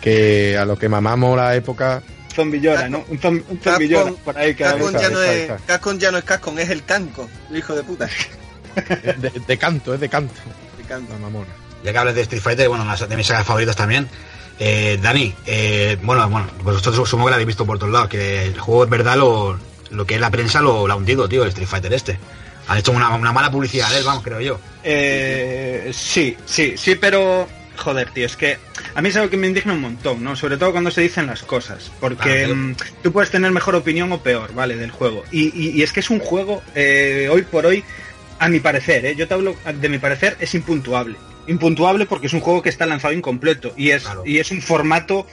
que a lo que mamamos la época, Zombie llora, ¿no? Un, Capcom- llora por ahí cada Cascon vez. ya, no es, ya no es Cascon, es el Canco, el hijo de puta. de, de canto, es de canto, El Canco. la mamona. Ya que hablas de Street Fighter, bueno, una de mis sagas favoritas también. Eh, Dani, eh, bueno, bueno, vosotros supongo que la habéis visto por todos lados, que el juego es verdad lo, lo que es la prensa lo, lo ha hundido, tío, el Street Fighter este. Han hecho una, una mala publicidad de él, vamos, creo yo. Eh, sí, sí, sí, pero joder, tío, es que a mí es algo que me indigna un montón, ¿no? Sobre todo cuando se dicen las cosas, porque Claro, mm, tú puedes tener mejor opinión o peor, ¿vale? Del juego. Y, y- y es que es un juego, eh, hoy por hoy, a mi parecer, ¿eh? Yo te hablo de mi parecer, es impuntuable. Impuntuable porque es un juego que está lanzado incompleto y es, Claro. y es un formato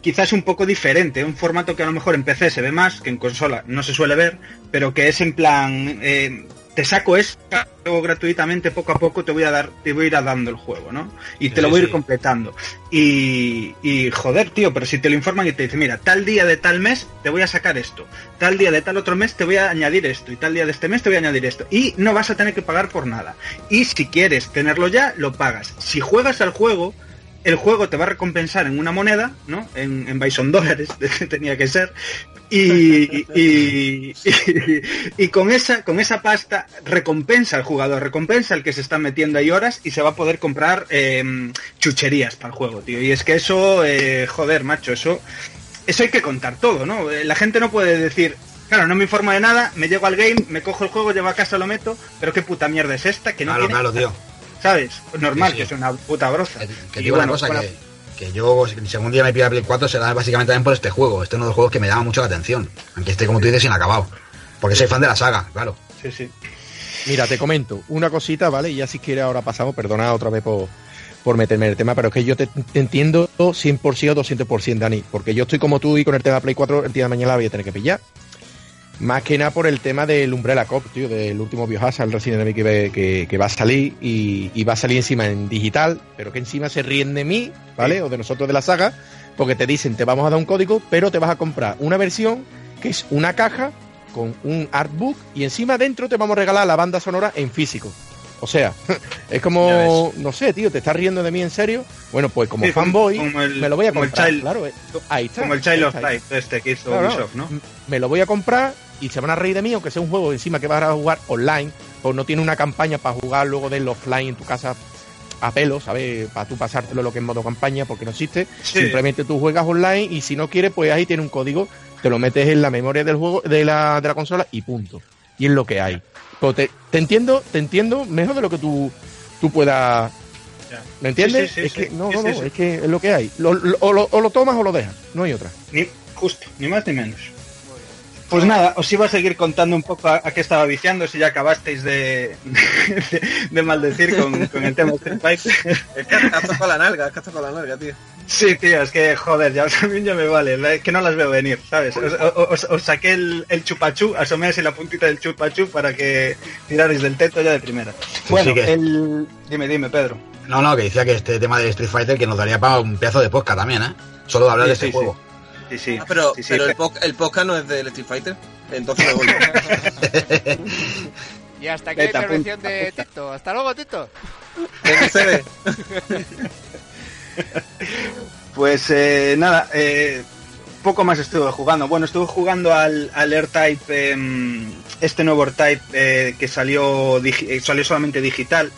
quizás un poco diferente, un formato que a lo mejor en PC se ve más, que en consola no se suele ver, pero que es en plan, eh, te saco esto luego gratuitamente poco a poco te voy a dar, te voy a ir dando el juego, ¿no? Y te Sí, lo voy a ir sí. completando. Y, y joder, tío, pero si te lo informan y te dicen, mira, tal día de tal mes te voy a sacar esto, tal día de tal otro mes te voy a añadir esto, y tal día de este mes te voy a añadir esto. Y no vas a tener que pagar por nada. Y si quieres tenerlo ya, lo pagas. Si juegas al juego, el juego te va a recompensar en una moneda, ¿no? En, en Bison dólares, tenía que ser. Y, y, y- y con esa con esa pasta recompensa al jugador, recompensa al que se está metiendo ahí horas y se va a poder comprar eh, chucherías para el juego, tío. Y es que eso, eh, joder, macho, eso eso hay que contar todo, ¿no? Eh, La gente no puede decir, claro, no me informo de nada, me llego al game, me cojo el juego, llevo a casa, lo meto, pero qué puta mierda es esta, que no Claro, tiene, claro, tío. ¿Sabes? Normal Sí, sí. que es una puta broza. Que, que Y digo bueno, una cosa, bueno, que, que yo, si algún día me pilla Play 4, será básicamente también por este juego. Este es uno de los juegos que me llama mucho la atención. Aunque esté, como tú dices, inacabado. Porque soy fan de la saga, claro. Sí, sí. Mira, te comento una cosita, ¿vale? Y ya si quieres ahora pasamos, perdona otra vez por, por meterme en el tema, pero es que yo te, te entiendo 100% o 200%, Dani, porque yo estoy como tú y con el tema de Play 4 el día de mañana la voy a tener que pillar. Más que nada por el tema del Umbrella Cop, tío, del último Biohazard, el Resident Evil que, que, que va a salir y, y va a salir encima en digital, pero que encima se ríen de mí, ¿vale? O de nosotros de la saga, porque te dicen, te vamos a dar un código, pero te vas a comprar una versión que es una caja con un artbook y encima dentro te vamos a regalar la banda sonora en físico. O sea, es como, no sé, tío, ¿te estás riendo de mí en serio? Bueno, pues como Sí, fanboy, como el- me lo voy a comprar, Child- claro. eh, Ahí está. Como el Child of. Light este que hizo Claro, Ubisoft, ¿no? Me lo voy a comprar y se van a reír de mí, aunque sea un juego encima que vas a jugar online, o no tiene una campaña para jugar luego del offline en tu casa a pelo, ¿sabes? Para tú pasártelo lo que es modo campaña, porque no existe. Sí. Simplemente tú juegas online y si no quieres, pues ahí tiene un código, te lo metes en la memoria del juego, de la, de la consola y punto. Y es lo que hay. Pero te, te entiendo, te entiendo mejor de lo que tú, tú puedas. Ya. ¿Me entiendes? Sí, sí, sí, es que no, no, no, es que es lo que hay. Lo- lo- o, lo, o lo tomas o lo dejas, no hay otra. Ni, justo, ni más ni menos. Pues nada, os iba a seguir contando un poco a, a qué estaba viciando si ya acabasteis de, de, de maldecir con, con el tema Street Fighter. Es que has tocado la nalga, es que has tocado la nalga, tío. Sí, tío, es que joder, ya también ya me vale, es que no las veo venir, ¿sabes? Os, os- os saqué el, el chupachú, asomé así la puntita del chupachú para que tirarais del teto ya de primera. Bueno, sí que- el... Dime, dime, Pedro. No, no, que decía que este tema del Street Fighter que nos daría para un pedazo de podcast también, ¿eh? Solo de hablar de este sí, juego. Sí, sí. Ah, pero sí, sí, pero el, el podcast no es del Street Fighter. Entonces me voy. Y hasta aquí la apunta, intervención de Tito. Hasta luego, Tito. Pues eh, nada, eh, poco más estuve jugando. Bueno, estuve jugando al, al AirType, em, este nuevo AirType eh, que salió, eh, salió solamente digital.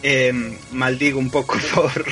Em, maldigo un poco por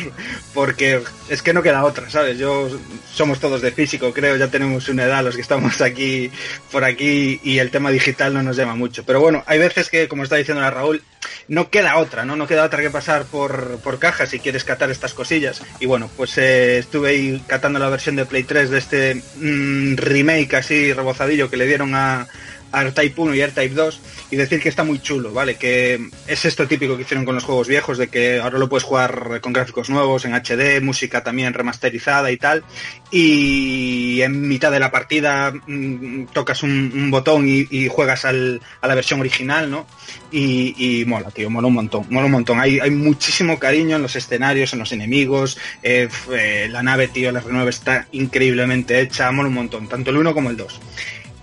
porque es que no queda otra, ¿sabes? Yo somos todos de físico, creo, ya tenemos una edad los que estamos aquí por aquí y el tema digital no nos llama mucho. Pero bueno, hay veces que, como está diciendo la Raúl, no queda otra, ¿no? No queda otra que pasar por, por caja si quieres catar estas cosillas. Y bueno, pues eh, estuve ahí catando la versión de Play 3 de este mm, remake así rebozadillo que le dieron a, a AirType 1 y AirType 2 y decir que está muy chulo, ¿vale? Que es esto típico que hicieron con los juegos viejos, de que ahora lo puedes jugar con gráficos nuevos, en HD, música también remasterizada y tal. Y en mitad de la partida mm, tocas un, botón y, juegas al- a la versión original, ¿no? Y, y mola, tío, mola un montón, mola un montón. Hay, muchísimo cariño en los escenarios, en los enemigos. eh, eh, la nave, tío, la R9 está increíblemente hecha, mola un montón, tanto el 1 como el 2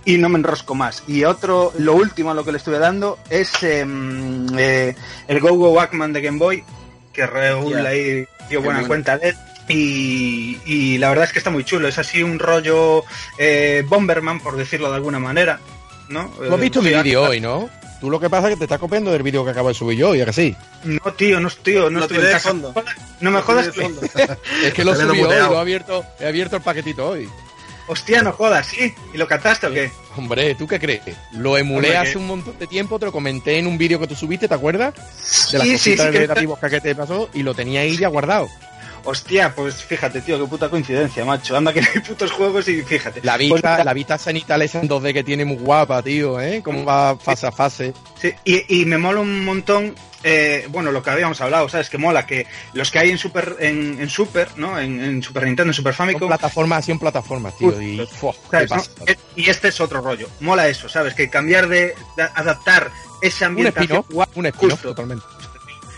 y no me enrosco más. Y otro, lo último a lo que le estuve dando es em, eh, el Go Go Wackman de Game Boy, que Raúl Ya. ahí dio buena bueno. cuenta de él. Y, y la verdad es que está muy chulo, es así un rollo eh, Bomberman, por decirlo de alguna manera. ¿no? Tú has visto Eh, mi sí, vídeo hoy, ¿no? Tú lo que pasa es que te estás copiando del vídeo que acabo de subir yo, ¿y a que sí? No, tío, no, tío, no Lo estuve tiré en fondo. No me Lo jodas. Es que lo subí hoy, lo he abierto, he abierto el paquetito hoy. Hostia, no jodas, ¿sí? ¿Y lo cataste o qué? Hombre, ¿tú qué crees? Lo emulé Hombre, hace que- un montón de tiempo, te lo comenté en un vídeo que tú subiste, ¿te acuerdas? De las Sí, sí, cositas sí que- negativas que te pasó y lo tenía ahí ya guardado. Hostia, pues fíjate, tío, qué puta coincidencia, macho. Anda que no hay putos juegos y fíjate. La Pues vista, nada, la vista cenital esa en 2D que tiene muy guapa, tío, ¿eh? Cómo va fase a fase. Sí, y, y me mola un montón, eh, bueno, lo que habíamos hablado, ¿sabes? Que mola que los que hay en Super, en, en Super, ¿no? En, en Super Nintendo, en Super Famicom, plataformas, son plataformas, tío. Y, este es otro rollo. Mola eso, ¿sabes? Que cambiar de, de adaptar esa Un ambientación spin-off, guay, un justo, totalmente.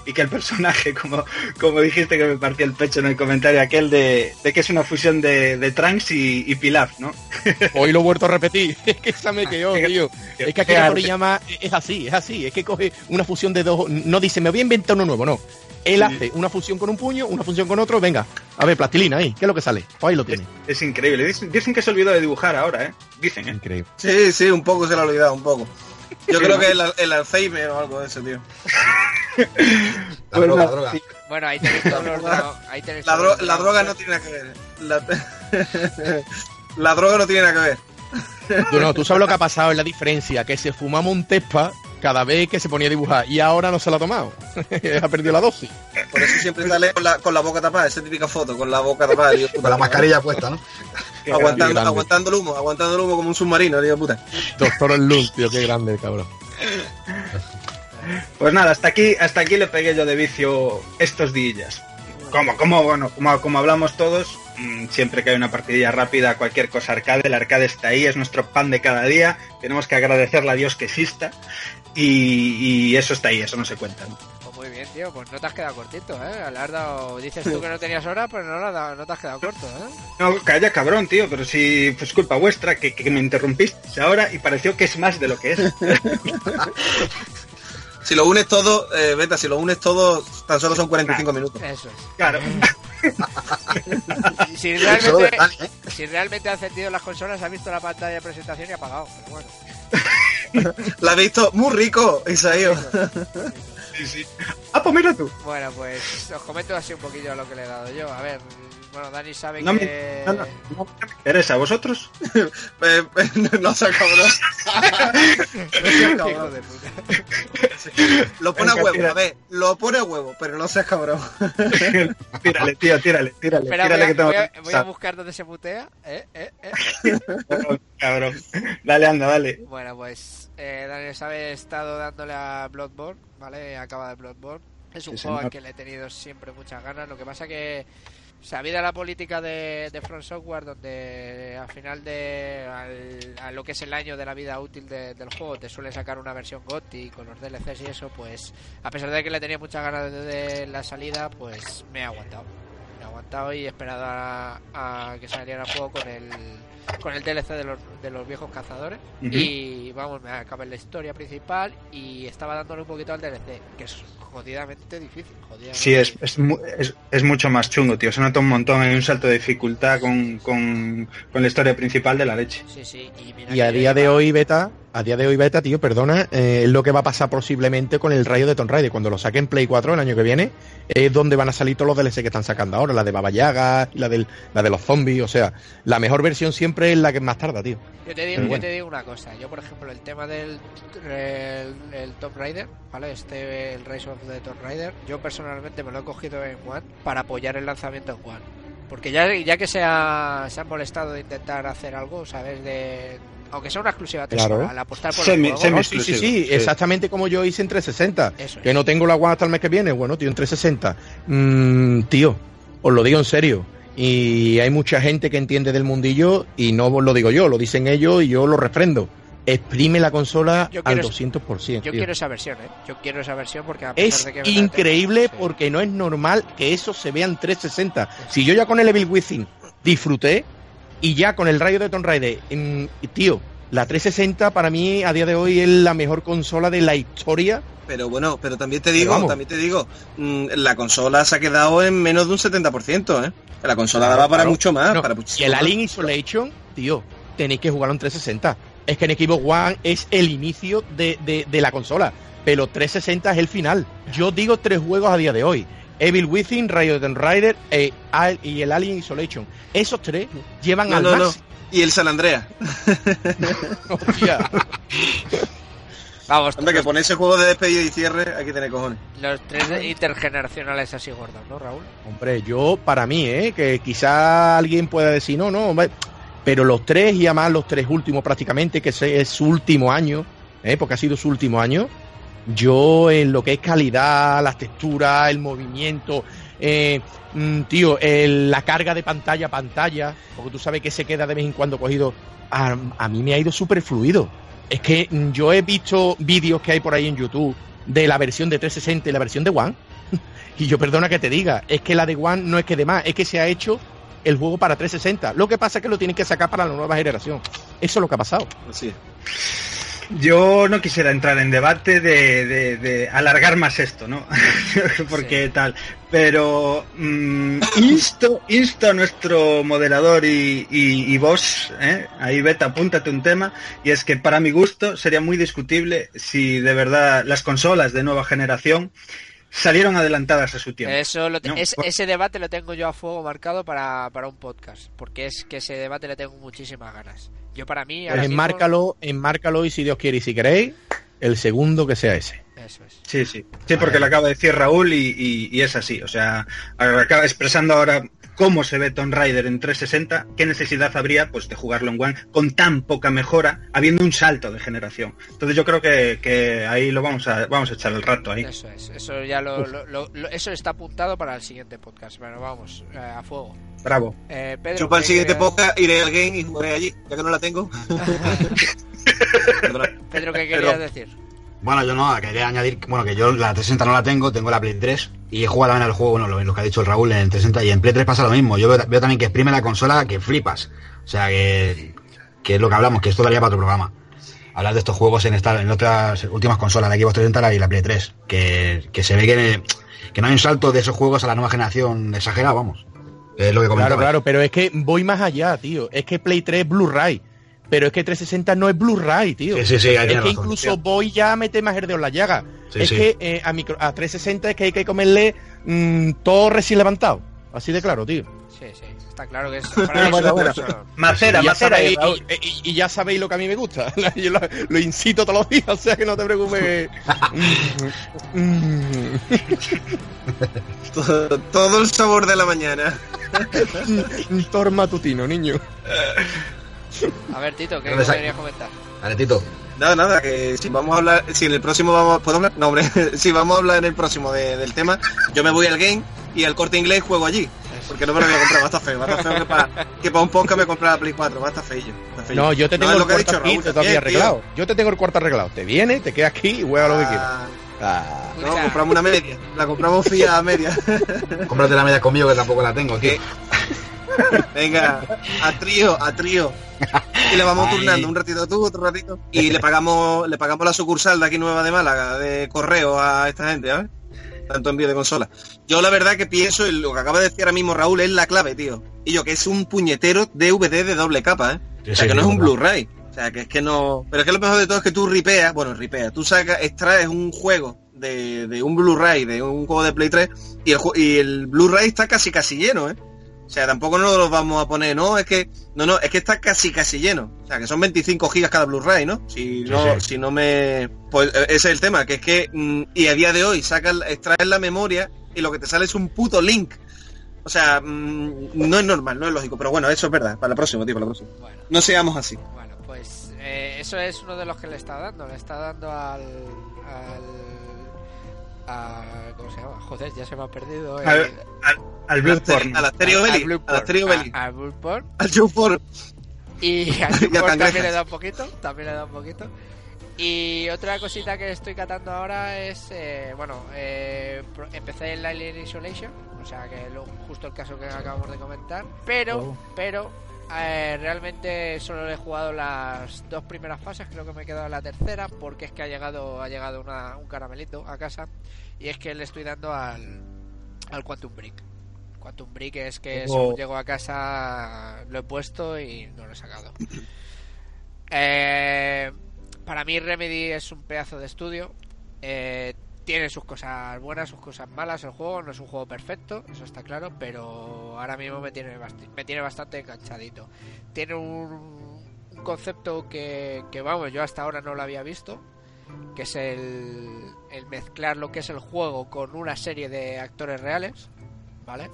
Y que el personaje, como, como dijiste que me partía el pecho en el comentario aquel de, de que es una fusión de, de Trunks y, y Pilaf, ¿no? Hoy lo he vuelto a repetir. Es que esa me quedó, tío. Es que aquí qué la arte. Toriyama es así, es así. Es que coge una fusión de dos. No dice, me voy a inventar uno nuevo, no. Él Sí. hace una fusión con un puño, una fusión con otro. Venga, a ver, plastilina ahí. ¿Qué es lo que sale? Pues ahí lo tiene. Es increíble. Dicen, dicen que se olvidó de dibujar ahora, ¿eh? Dicen, ¿eh? Increíble. Sí, sí, un poco se lo ha olvidado, un poco. Yo creo que el, el Alzheimer o algo de ese, tío. La Pues droga, la droga. sí. Bueno, ahí tenéis todos los dra- ahí tenéis La, todos dro- los la droga no tiene nada que ver. La, la droga no tiene nada que ver. Tú, no, tú sabes lo que ha pasado en la diferencia, que se fumaba un tespa cada vez que se ponía a dibujar y ahora no se lo ha tomado. ha perdido la dosis. Por eso siempre sale con la, con la boca tapada, esa típica foto, con la boca tapada. puta, Con la mascarilla puesta, ¿no? Aguantando, aguantando el humo, aguantando el humo como un submarino, tío puta. Doctor Lund, tío, qué grande, cabrón. Pues nada, hasta aquí, hasta aquí le pegué yo de vicio estos días. Como, como, bueno, como, como hablamos todos, mm, siempre que hay una partidilla rápida, cualquier cosa arcade, el arcade está ahí, es nuestro pan de cada día, tenemos que agradecerle a Dios que exista y, y eso está ahí, eso no se cuenta. ¿no? Pues muy bien, tío, pues no te has quedado cortito, ¿eh? Le has dado- dices tú que no tenías hora, pero no, le has dado- no te has quedado corto, ¿eh? No, calla cabrón, tío, pero si pues culpa vuestra que, que me interrumpiste ahora y pareció que es más de lo que es. Si lo unes todo, eh, Beta, si lo unes todo, tan solo son 45 minutos. Eso es. Claro. Si, realmente, ¿eh? si realmente ha encendido las consolas, ha visto la pantalla de presentación y ha apagado. Pero bueno. La he visto muy rico, Isaío. Sí, sí. Ah, pues mira tú. Bueno, pues os comento así un poquillo lo que le he dado yo. A ver, bueno, Dani sabe No me, que... no, no, no me interesa, ¿a vosotros? No sea cabrón. No sea cabrón. de puta. Lo pone a huevo, tira. a ver, lo pone a huevo, pero no seas cabrón. tírale, tío, tírale, tírale, Espera, tírale voy a, que tengo voy a- que voy a buscar dónde se mutea. Eh, eh, eh. Cabrón, cabrón. Dale, anda, dale. Bueno, pues eh, Daniel sabe, he estado dándole a Bloodborne, ¿vale? Acaba de Bloodborne. Es un Sí, juego al que le he tenido siempre muchas ganas. Lo que pasa que, sabida la política de, de Front Software, donde al final de al- lo que es el año de la vida útil de- del juego te suele sacar una versión GOTY con los DLCs y eso, pues a pesar de que le tenía muchas ganas desde la salida, pues me he aguantado. Me he aguantado y he esperado a, a que saliera el juego con el con el DLC de los, de los viejos cazadores y vamos, me acabé la historia principal y estaba dándole un poquito al DLC, que es jodidamente difícil. Jodidamente Sí, es, difícil. es, mu- es, es mucho más chungo, tío. Se nota un montón. Hay un salto de dificultad con, con, con la historia principal de la leche. Sí, sí, y, mira Y a día de hoy, beta, a día de hoy, beta, tío, perdona, eh, es lo que va a pasar posiblemente con el rayo de Tomb Raider. Cuando lo saquen Play 4 el año que viene, es donde van a salir todos los DLC que están sacando ahora, la de Baba Yaga, la, del, la de los zombies, o sea, la mejor versión siempre es la que más tarda, tío. Yo te, digo, yo bueno. te digo una cosa, yo por ejemplo el tema del el, el Tomb Raider, ¿vale? Este, el Rise of the Tomb Raider, yo personalmente me lo he cogido en One para apoyar el lanzamiento en One. Porque ya, ya que se, ha, se han molestado de intentar hacer algo, ¿sabes? De, aunque sea una exclusiva Claro. temporal, al apostar por Semi- el juego, No, sí, sí, sí, sí. exactamente como yo hice en 360. Eso es. Que no tengo la One hasta el mes que viene. Bueno, tío, en 360. Mm, tío, os lo digo en serio. Y hay mucha gente que entiende del mundillo y no lo digo yo, lo dicen ellos y yo lo refrendo. Exprime la consola Yo al quiero- 200%. Yo tío. quiero esa versión, ¿eh? Yo quiero esa versión porque a pesar Es de que tengo- increíble sí. porque no es normal que eso se vea en 360. Si yo ya con el Evil Within disfruté y ya con el Rayo de Tomb Raider, tío, la 360 para mí a día de hoy es la mejor consola de la historia. Pero bueno, pero también te digo, también te digo, mm, la consola se ha quedado en menos de un 70%, ¿eh? La consola Claro, daba para claro. mucho más, No, para y el más. Alien Isolation, tío, tenéis que jugarlo en 360. Es que en Xbox One es el inicio de, de- de la consola, pero 360 es el final. Yo digo tres juegos a día de hoy. Evil Within, Rayo de Tomb Raider eh, Al- y el Alien Isolation. Esos tres llevan No, al no, máximo. Y el San Andreas. Vamos, Hombre, que los, pone ese juego de despedida y cierre, aquí tiene cojones. los tres intergeneracionales así gordos, ¿no, Raúl? Hombre, yo, para mí, ¿eh? que quizá alguien pueda decir, no, no, hombre, pero los tres y además los tres últimos prácticamente, que ese es su último año, ¿eh? porque ha sido su último año, yo en lo que es calidad, las texturas, el movimiento, eh, mm, tío, el- la carga de pantalla a pantalla, porque tú sabes que se queda de vez en cuando cogido, a, a mí me ha ido súper fluido. Es que yo he visto vídeos que hay por ahí en YouTube de la versión de 360 y la versión de One, y yo perdona que te diga, es que la de One no es que de más, es que se ha hecho el juego para 360. Lo que pasa es que lo tienen que sacar para la nueva generación. Eso es lo que ha pasado. Así es. Yo no quisiera entrar en debate de, de- de alargar más esto, ¿no? Porque Sí. tal. Pero mm, insto, insto a nuestro moderador y, y, y vos, ¿eh? ahí Beta, apúntate un tema, y es que para mi gusto sería muy discutible si de verdad las consolas de nueva generación salieron adelantadas a su tiempo. Eso lo te- No, es- ese debate lo tengo yo a fuego marcado para, para un podcast, porque es que ese debate le tengo muchísimas ganas. Yo para mí, ahora Pues mismo- enmárcalo, enmárcalo y si Dios quiere y si queréis, el segundo que sea ese. Eso es. Sí, sí. Sí, porque lo acaba de decir Raúl y, y- y es así. O sea, acaba expresando ahora cómo se ve Tomb Raider en 360, qué necesidad habría pues de jugarlo en One con tan poca mejora, habiendo un salto de generación. Entonces yo creo que, que ahí lo vamos a vamos a echar el rato ahí. Eso es. Eso ya lo, lo- lo- lo- eso está apuntado para el siguiente podcast. Bueno, vamos, eh, a fuego. Bravo. Eh, Pedro, Chupa el ¿qué siguiente querías- podcast, iré al game y jugaré allí, ya que no la tengo. Pedro, ¿qué Pero- querías decir? Bueno, yo no, quería añadir, bueno, que yo la 360 no la tengo, tengo la Play 3 y he jugado también al juego, bueno, lo, lo que ha dicho el Raúl en 360 y en Play 3 pasa lo mismo. Yo veo, veo también que exprime la consola que flipas. O sea, que, que es lo que hablamos, que esto daría para otro programa. Hablar de estos juegos en esta, en otras últimas consolas, la Xbox 360 y la Play 3, que, que se ve que, que no hay un salto de esos juegos a la nueva generación exagerado, vamos. Es lo que comentaba. Claro, claro, pero es que voy más allá, tío. Es que Play 3 es Blu-ray. Pero es que 360 no es Blu-ray, tío. Sí, sí, sí, ahí es que razón, incluso tío. voy ya a meter más el dedo en la llaga. Sí, es sí. que eh, a, micro- a 360 es que hay que comerle mm, todo recién levantado. Así de claro, tío. Sí, sí, está claro que es para Bueno. Macera, y, macera. sabéis, y, y- y ya sabéis lo que a mí me gusta. Yo lo, lo incito todos los días, o sea que no te preocupes. Mm, mm, Todo, todo el sabor de la mañana. Un tor matutino, niño. A ver, Tito, ¿qué querías comentar? Dale, Tito. Nada, nada, que si vamos a hablar, si en el próximo vamos, ¿puedo hablar? No, hombre, si vamos a hablar en el próximo de- del tema, yo me voy al game y al corte inglés juego allí. Porque no me lo voy a comprar, va a estar feo, va a estar feo que para, que para un podcast me compré la Play 4, va a estar feillo. No, yo te No, tengo es el lo que ha cuarto dicho aquí Raúl todavía arreglado. Yo te tengo el cuarto arreglado. Te viene, te quedas aquí y juega lo que quieras. Ah, Ah. no, compramos una media, la compramos fía a media. Cómprate la media conmigo que tampoco la tengo aquí. Venga, a trío, a trío. Y le vamos Ay. turnando un ratito tú, otro ratito. Y le pagamos, le pagamos la sucursal de aquí nueva de Málaga, de correo a esta gente, ¿sabes? Tanto envío de consola. Yo la verdad que pienso, y lo que acaba de decir ahora mismo Raúl, es la clave, tío. Y yo, que es un puñetero DVD de doble capa, ¿eh? Sí, O sea, sí, que no es un. Blu-ray. O sea, que es que no... Pero es que lo mejor de todo es que tú ripeas, bueno, ripeas, tú sacas, extraes un juego de, de un Blu-ray, de un juego de Play 3, y el, y el Blu-ray está casi casi lleno, ¿eh? O sea, tampoco nos lo vamos a poner, no, es que, no, no, es que está casi casi lleno. O sea, que son 25 gigas cada Blu-ray, ¿no? Si no, sí. si no me, pues eh, ese es el tema, que es que, mm, y a día de hoy sacas, extraes la memoria y lo que te sale es un puto link. O sea, mm, no es normal, no es lógico, pero bueno, eso es verdad, para la próxima, tío, para la próxima. Bueno, No seamos así. bueno, pues eh, eso es uno de los que le está dando. Le está dando al. al a- ¿Cómo se llama? Joder, ya se me ha perdido. el- Al, al, al Bloodborne. A la Stereo Belly, a la Bloodborne, al. Y al Bloodborne también le da un poquito. También le da un poquito. Y otra cosita que estoy catando ahora es, eh, bueno, eh, empecé el Alien Isolation, o sea que lo- justo el caso que acabamos de comentar, pero, Oh. pero eh, realmente solo he jugado las dos primeras fases, creo que me he quedado en la tercera, porque es que ha llegado, ha llegado una- un caramelito a casa y es que le estoy dando al, al Quantum Break. Quantum Break es que Oh. según llego a casa lo he puesto y no lo he sacado. Eh, para mí Remedy es un pedazo de estudio. Eh, tiene sus cosas buenas, sus cosas malas. El juego no es un juego perfecto, eso está claro, pero ahora mismo me tiene, me tiene bastante enganchadito. Tiene un, un concepto que, vamos, yo hasta ahora no lo había visto, que es el mezclar lo que es el juego con una serie de actores reales, ¿vale?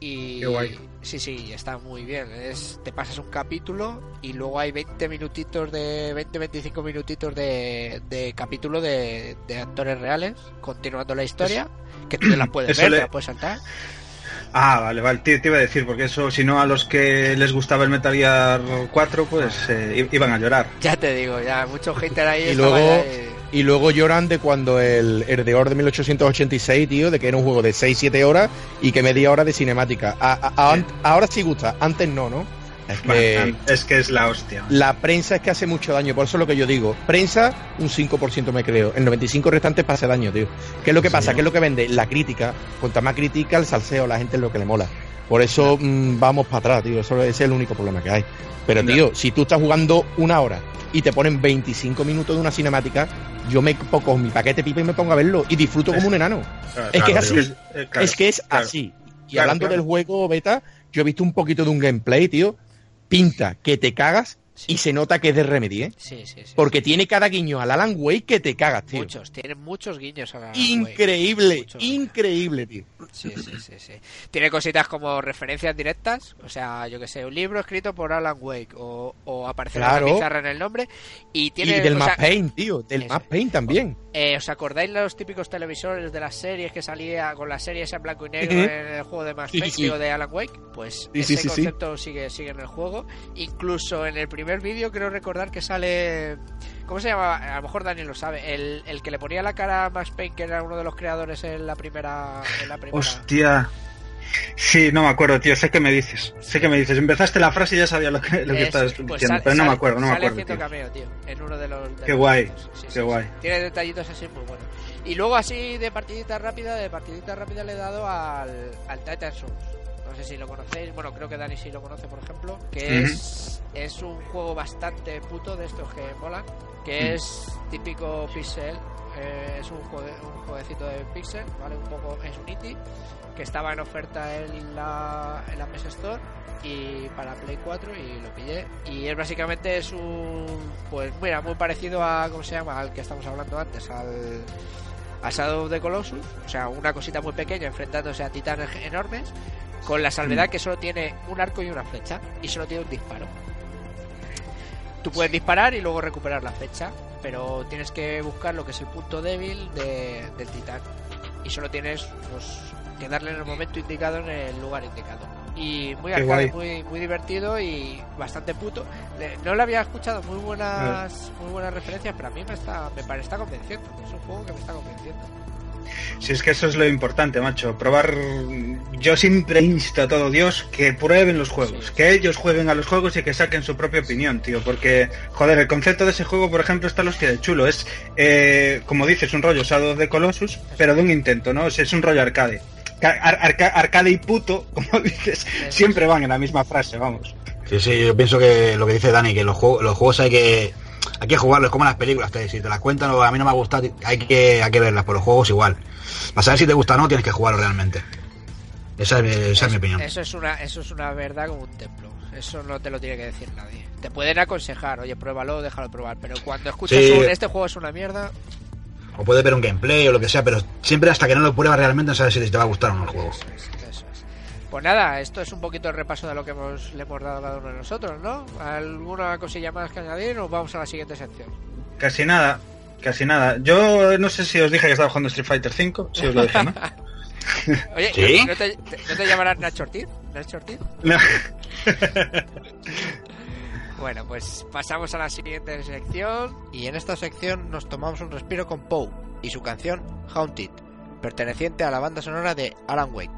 Y Qué guay. sí, sí, está muy bien. Es, te pasas un capítulo y luego hay 20 minutitos de 20-25 minutitos de, de capítulo de, de actores reales continuando la historia, que tú te la puedes ver, le- te la puedes saltar. Ah, vale, vale, te, te iba a decir, porque eso, si no a los que les gustaba el Metal Gear 4, pues eh, iban a llorar. Ya te digo, ya muchos hater ahí Y luego- eh, Y luego lloran de cuando el Herdeor de 1886, tío, de que era un juego de 6-7 horas y que media hora de cinemática. A- a- a- Sí. Ahora sí gusta, antes no, ¿no? Es que es que es la hostia. la prensa es que hace mucho daño, por eso es lo que yo digo. Prensa, un 5% me creo. El 95% restante pasa daño, tío. ¿Qué es lo que pasa? ¿Qué es lo que vende? La crítica. Cuanta más crítica, el salseo, la gente es lo que le mola. Por eso mm, vamos para atrás, tío. Eso, ese es el único problema que hay. Pero, tío, si tú estás jugando una hora y te ponen 25 minutos de una cinemática, yo me pongo mi paquete pipa y me pongo a verlo y disfruto como un enano. Claro, Es que es así. tío. Eh, claro, es que es claro. así. Y hablando del juego beta, yo he visto un poquito de un gameplay, tío. Pinta que te cagas Sí. y se nota que es de Remedy, ¿eh? Sí, sí, sí. Porque tiene cada guiño al Alan Wake que te cagas, tío. Muchos, tienen muchos guiños a la Increíble, Muchos. increíble, tío. Sí, sí, sí, sí. Tiene cositas como referencias directas, o sea, yo que sé, un libro escrito por Alan Wake o, o aparecer Claro. una pizarra en el nombre y tiene y del o sea, tío. Del. Max Payne también. Eh, ¿Os acordáis los típicos televisores de las series que salía con las series en blanco y negro en el juego de Max Sí, Payne sí. de Alan Wake? Pues Sí, ese sí, sí, sí. concepto sigue, sigue en el juego. Incluso en el primer vídeo creo recordar que sale... ¿Cómo se llama? A lo mejor Daniel lo sabe. El, el que le ponía la cara a Max Payne, que era uno de los creadores en la primera... En la primera... Hostia. Sí, no me acuerdo, tío. Sé que me dices. Sé que me dices. Empezaste la frase y ya sabía lo que, lo que estabas pues diciendo, sale- pero no me acuerdo, no me acuerdo. tío. cameo, tío, en uno de los. de Qué los guay. Sí, qué sí, guay. sí. Tiene detallitos así muy buenos. Y luego, así de partidita rápida, de partidita rápida le he dado al, al Titan Souls. No sé si lo conocéis, bueno, creo que Dani sí lo conoce, por ejemplo. Que es, es un juego bastante puto de estos que molan. Que Mm. es típico pixel eh, es un, juegue- un jueguecito de Pixel, ¿vale? Un poco es un indie que estaba en oferta en la, en la PS Store y para Play 4 y lo pillé. Y es básicamente es un, pues mira, muy parecido a, ¿cómo se llama? Al que estamos hablando antes, al, a Shadow of the Colossus, o sea, una cosita muy pequeña enfrentándose a titanes enormes, con la salvedad que solo tiene un arco y una flecha y solo tiene un disparo. Tú puedes disparar y luego recuperar la flecha, pero tienes que buscar lo que es el punto débil de- del titán. Y solo tienes pues, que darle en el momento indicado en el lugar indicado. Y muy arcade, muy, muy divertido y bastante puto. No le había escuchado muy buenas muy buenas referencias, pero a mí me está, me pare- está convenciendo. Es un juego que me está convenciendo. Si es que eso es lo importante, macho. Probar. Yo siempre insto a todo Dios que prueben los juegos, Sí. que ellos jueguen a los juegos y que saquen su propia opinión, tío. Porque, joder, el concepto de ese juego, por ejemplo, está los hostia de chulo. Es, eh, como dices, un rollo Shadow the Colossus, pero de un intento, ¿no? O sea, es un rollo arcade. Ar- arca- arcade y puto, como dices, siempre van en la misma frase, vamos. Sí, sí, yo pienso que lo que dice Dani, que los juegos, los juegos hay que hay que jugarlos como las películas, que si te las cuentan o a mí no me ha gustado, hay que, hay que verlas, por los juegos igual. Para saber si te gusta o no, tienes que jugarlo realmente. Esa es, mi- esa es mi opinión. Eso es una, eso es una verdad como un templo. Eso no te lo tiene que decir nadie. Te pueden aconsejar, oye, pruébalo, déjalo probar. Pero cuando escuchas Sí. un, este juego es una mierda, O puedes ver un gameplay o lo que sea, pero siempre hasta que no lo pruebas realmente no sabes si te va a gustar o no el juego. Eso es, eso es. Pues nada, esto es un poquito el repaso de lo que hemos, le hemos dado a cada uno de nosotros, ¿no? ¿Alguna cosilla más que añadir o vamos a la siguiente sección? Casi nada, casi nada. Yo no sé si os dije que estaba jugando Street Fighter 5, si os lo dije, ¿no? Oye, ¿Sí? ¿no, te, te- ¿no te llamarás Nacho Ortiz? ¿Nacho Ortiz? No. Bueno, pues pasamos a la siguiente sección y en esta sección nos tomamos un respiro con Poe y su canción Haunted, perteneciente a la banda sonora de Alan Wake.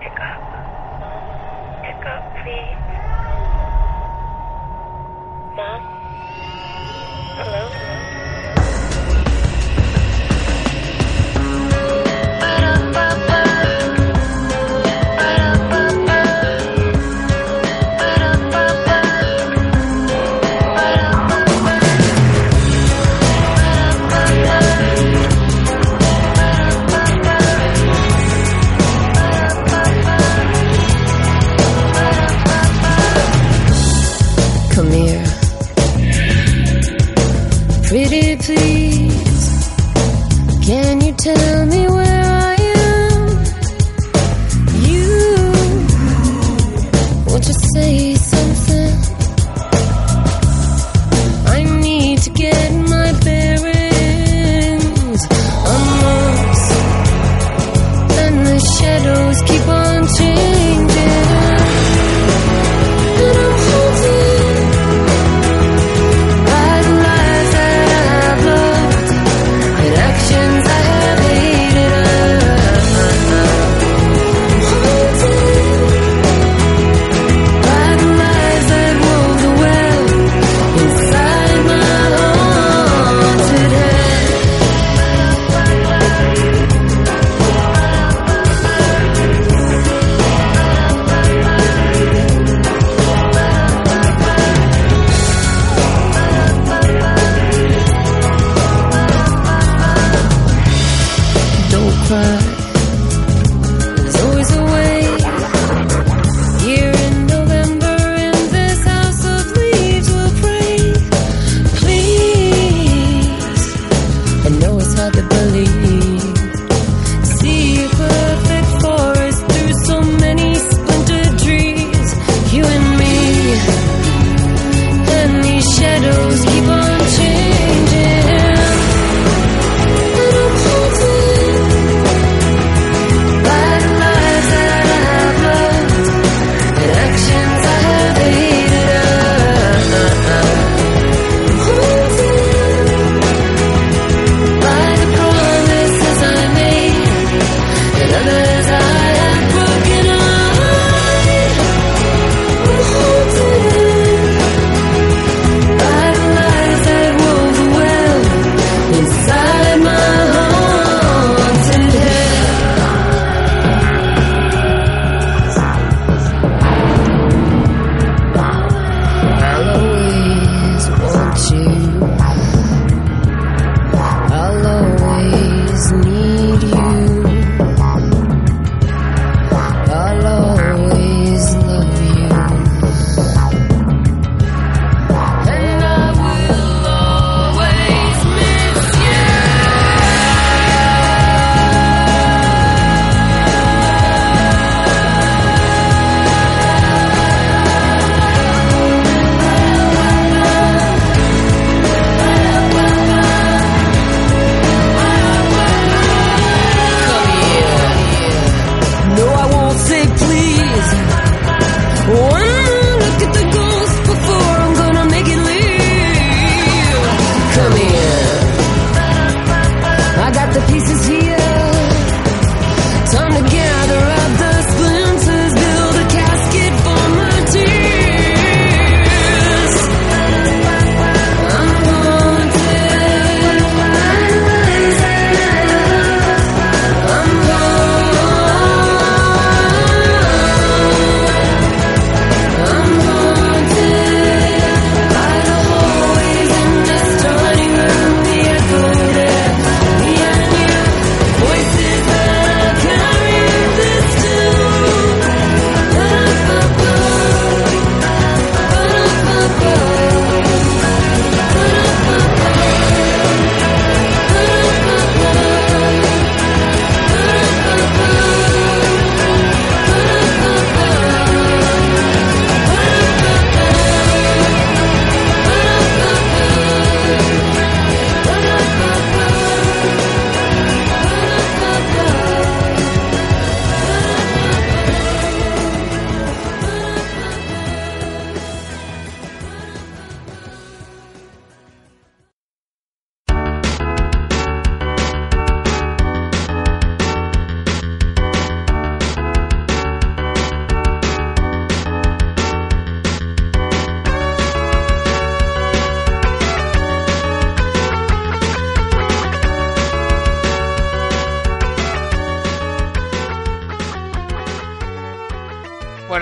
Pick up. Pick up, please. Mom?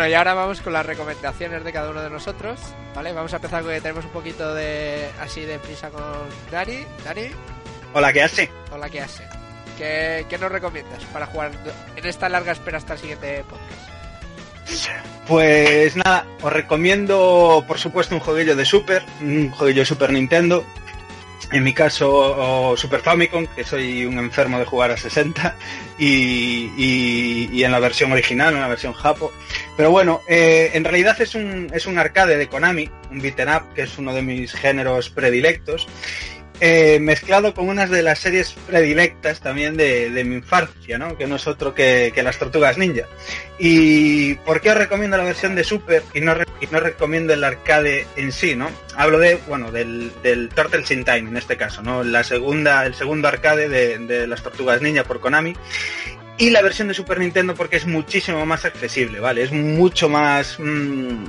Bueno, y ahora vamos con las recomendaciones de cada uno de nosotros, ¿vale? Vamos a empezar con que tenemos un poquito de así de prisa con Dani. Dani, Hola, ¿qué hace? hola, ¿qué hace? ¿Qué, qué nos recomiendas para jugar en esta larga espera hasta el siguiente podcast? Pues nada, os recomiendo por supuesto un jueguillo de Super, un jueguillo de Super Nintendo. En mi caso Super Famicom, que soy un enfermo de jugar a 60, y, en la versión original, en la versión japo. Pero bueno, eh, en realidad es un, es un arcade de Konami, un beaten up, que es uno de mis géneros predilectos. Eh, mezclado con unas de las series predilectas también de, de mi infancia, ¿no? Que no es otro que, que las Tortugas Ninja. ¿Y por qué os recomiendo la versión de Super y no, y no recomiendo el arcade en sí, ¿no? Hablo de, bueno, del, del Turtles in Time en este caso, ¿no? La segunda, el segundo arcade de, de las Tortugas Ninja por Konami. Y la versión de Super Nintendo porque es muchísimo más accesible, ¿vale? Es mucho más... mm,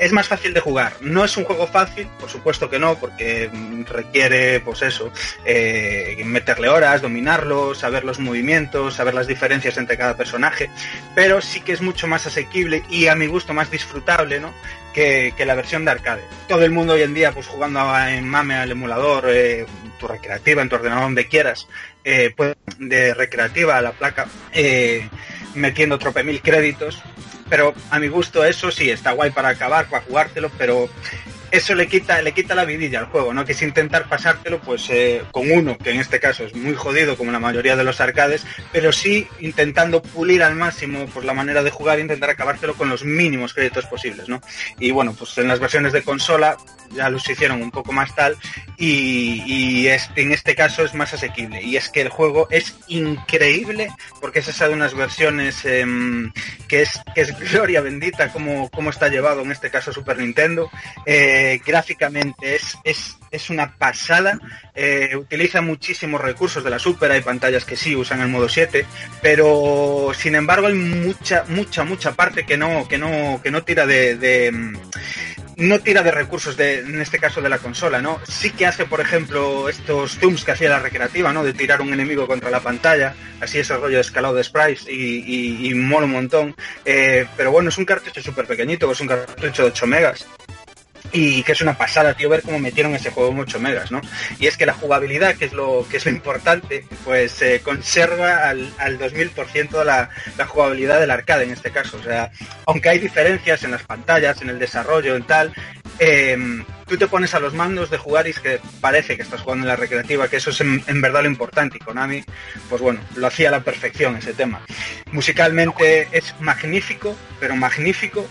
es más fácil de jugar. No es un juego fácil, por supuesto que no, porque requiere, pues eso, eh, meterle horas, dominarlo, saber los movimientos, saber las diferencias entre cada personaje, pero sí que es mucho más asequible y a mi gusto más disfrutable, ¿no? Que, que la versión de arcade. Todo el mundo hoy en día, pues jugando en MAME al emulador, eh, tu recreativa, en tu ordenador, donde quieras, eh, pues, de recreativa a la placa, eh, metiendo trope mil créditos, pero a mi gusto eso sí está guay para acabar, para jugártelo, pero eso le quita, le quita la vidilla al juego, ¿no? Que es intentar pasártelo pues eh, con uno, que en este caso es muy jodido como la mayoría de los arcades, pero sí intentando pulir al máximo pues la manera de jugar e intentar acabártelo con los mínimos créditos posibles, ¿no? Y bueno, pues en las versiones de consola ya los hicieron un poco más tal y, en este caso es más asequible. Y es que el juego es increíble porque es esa de unas versiones em, que, es, que es gloria bendita como, como está llevado en este caso Super Nintendo. Eh, gráficamente es, es, es una pasada. Eh, utiliza muchísimos recursos de la Super. Hay pantallas que sí usan el modo 7, pero sin embargo hay mucha, mucha, mucha parte que no, que no, que no tira de, mm, no tira de recursos de, en este caso de la consola, ¿no? Sí que hace, por ejemplo, estos zooms que hacía la recreativa, ¿no? De tirar un enemigo contra la pantalla, así ese rollo de escalado de sprites y, y, y mola un montón. Eh, pero bueno, es un cartucho súper pequeñito, es un cartucho de 8 megas. Y que es una pasada, tío, ver cómo metieron ese juego en 8 megas, ¿no? Y es que la jugabilidad, que es lo, que es lo importante, pues eh, conserva al, al 2000% la, la jugabilidad del arcade en este caso. O sea, aunque hay diferencias en las pantallas, en el desarrollo, en tal, eh, tú te pones a los mandos de jugar y es que parece que estás jugando en la recreativa, que eso es en, en verdad lo importante. Y Konami, pues bueno, lo hacía a la perfección ese tema. Musicalmente es magnífico, pero magnífico.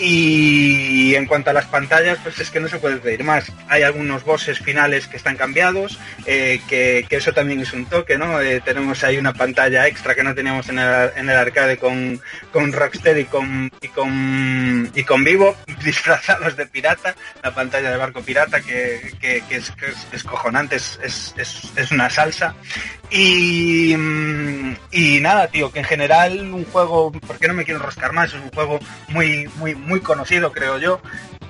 Y en cuanto a las pantallas, pues es que no se puede pedir más. Hay algunos bosses finales que están cambiados, eh, que, que eso también es un toque, ¿no? Eh, tenemos ahí una pantalla extra que no teníamos en el, en el arcade con, con Rocksteady y con, y con y con Vivo, disfrazados de pirata, la pantalla de barco pirata que, que, es, es es, es, es, es una salsa. Y, mm, y nada, tío, que en general un juego, porque no me quiero enroscar más, es un juego muy, muy, muy conocido, creo yo,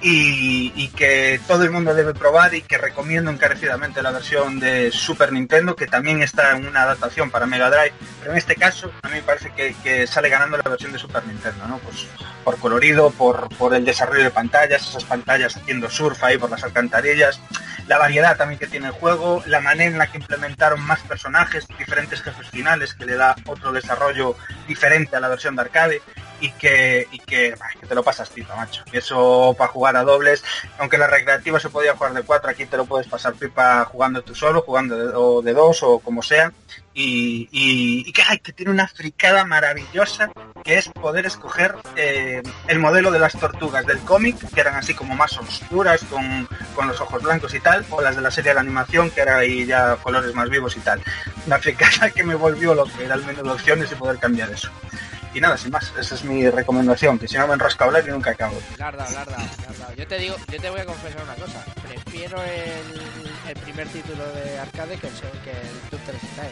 y, que todo el mundo debe probar y que recomiendo encarecidamente la versión de Super Nintendo, que también está en una adaptación para Mega Drive, pero en este caso a mí me parece que, que sale ganando la versión de Super Nintendo, ¿no? Pues por colorido, por, por el desarrollo de pantallas, esas pantallas haciendo surf ahí por las alcantarillas, la variedad también que tiene el juego, la manera en la que implementaron más personajes, diferentes jefes finales que le da otro desarrollo diferente a la versión de arcade y que, y que, te lo pasas pipa, macho. Eso para jugar a dobles, aunque la recreativa se podía jugar de cuatro, aquí te lo puedes pasar pipa jugando tú solo, jugando de, o de dos o como sea. Y, que, ay, que tiene una fricada maravillosa que es poder escoger eh, el modelo de las tortugas del cómic, que eran así como más oscuras, con, con los ojos blancos y tal, o las de la serie de animación, que era ahí ya colores más vivos y tal. Una fricada que me volvió lo que era el menú de opciones y poder cambiar eso. Y nada, sin más, esa es mi recomendación, que si no me enrosco a hablar y nunca acabo. Larda, larda, larda. Yo te digo, yo te voy a confesar una cosa. Prefiero el, el primer título de arcade que el, que el in Time,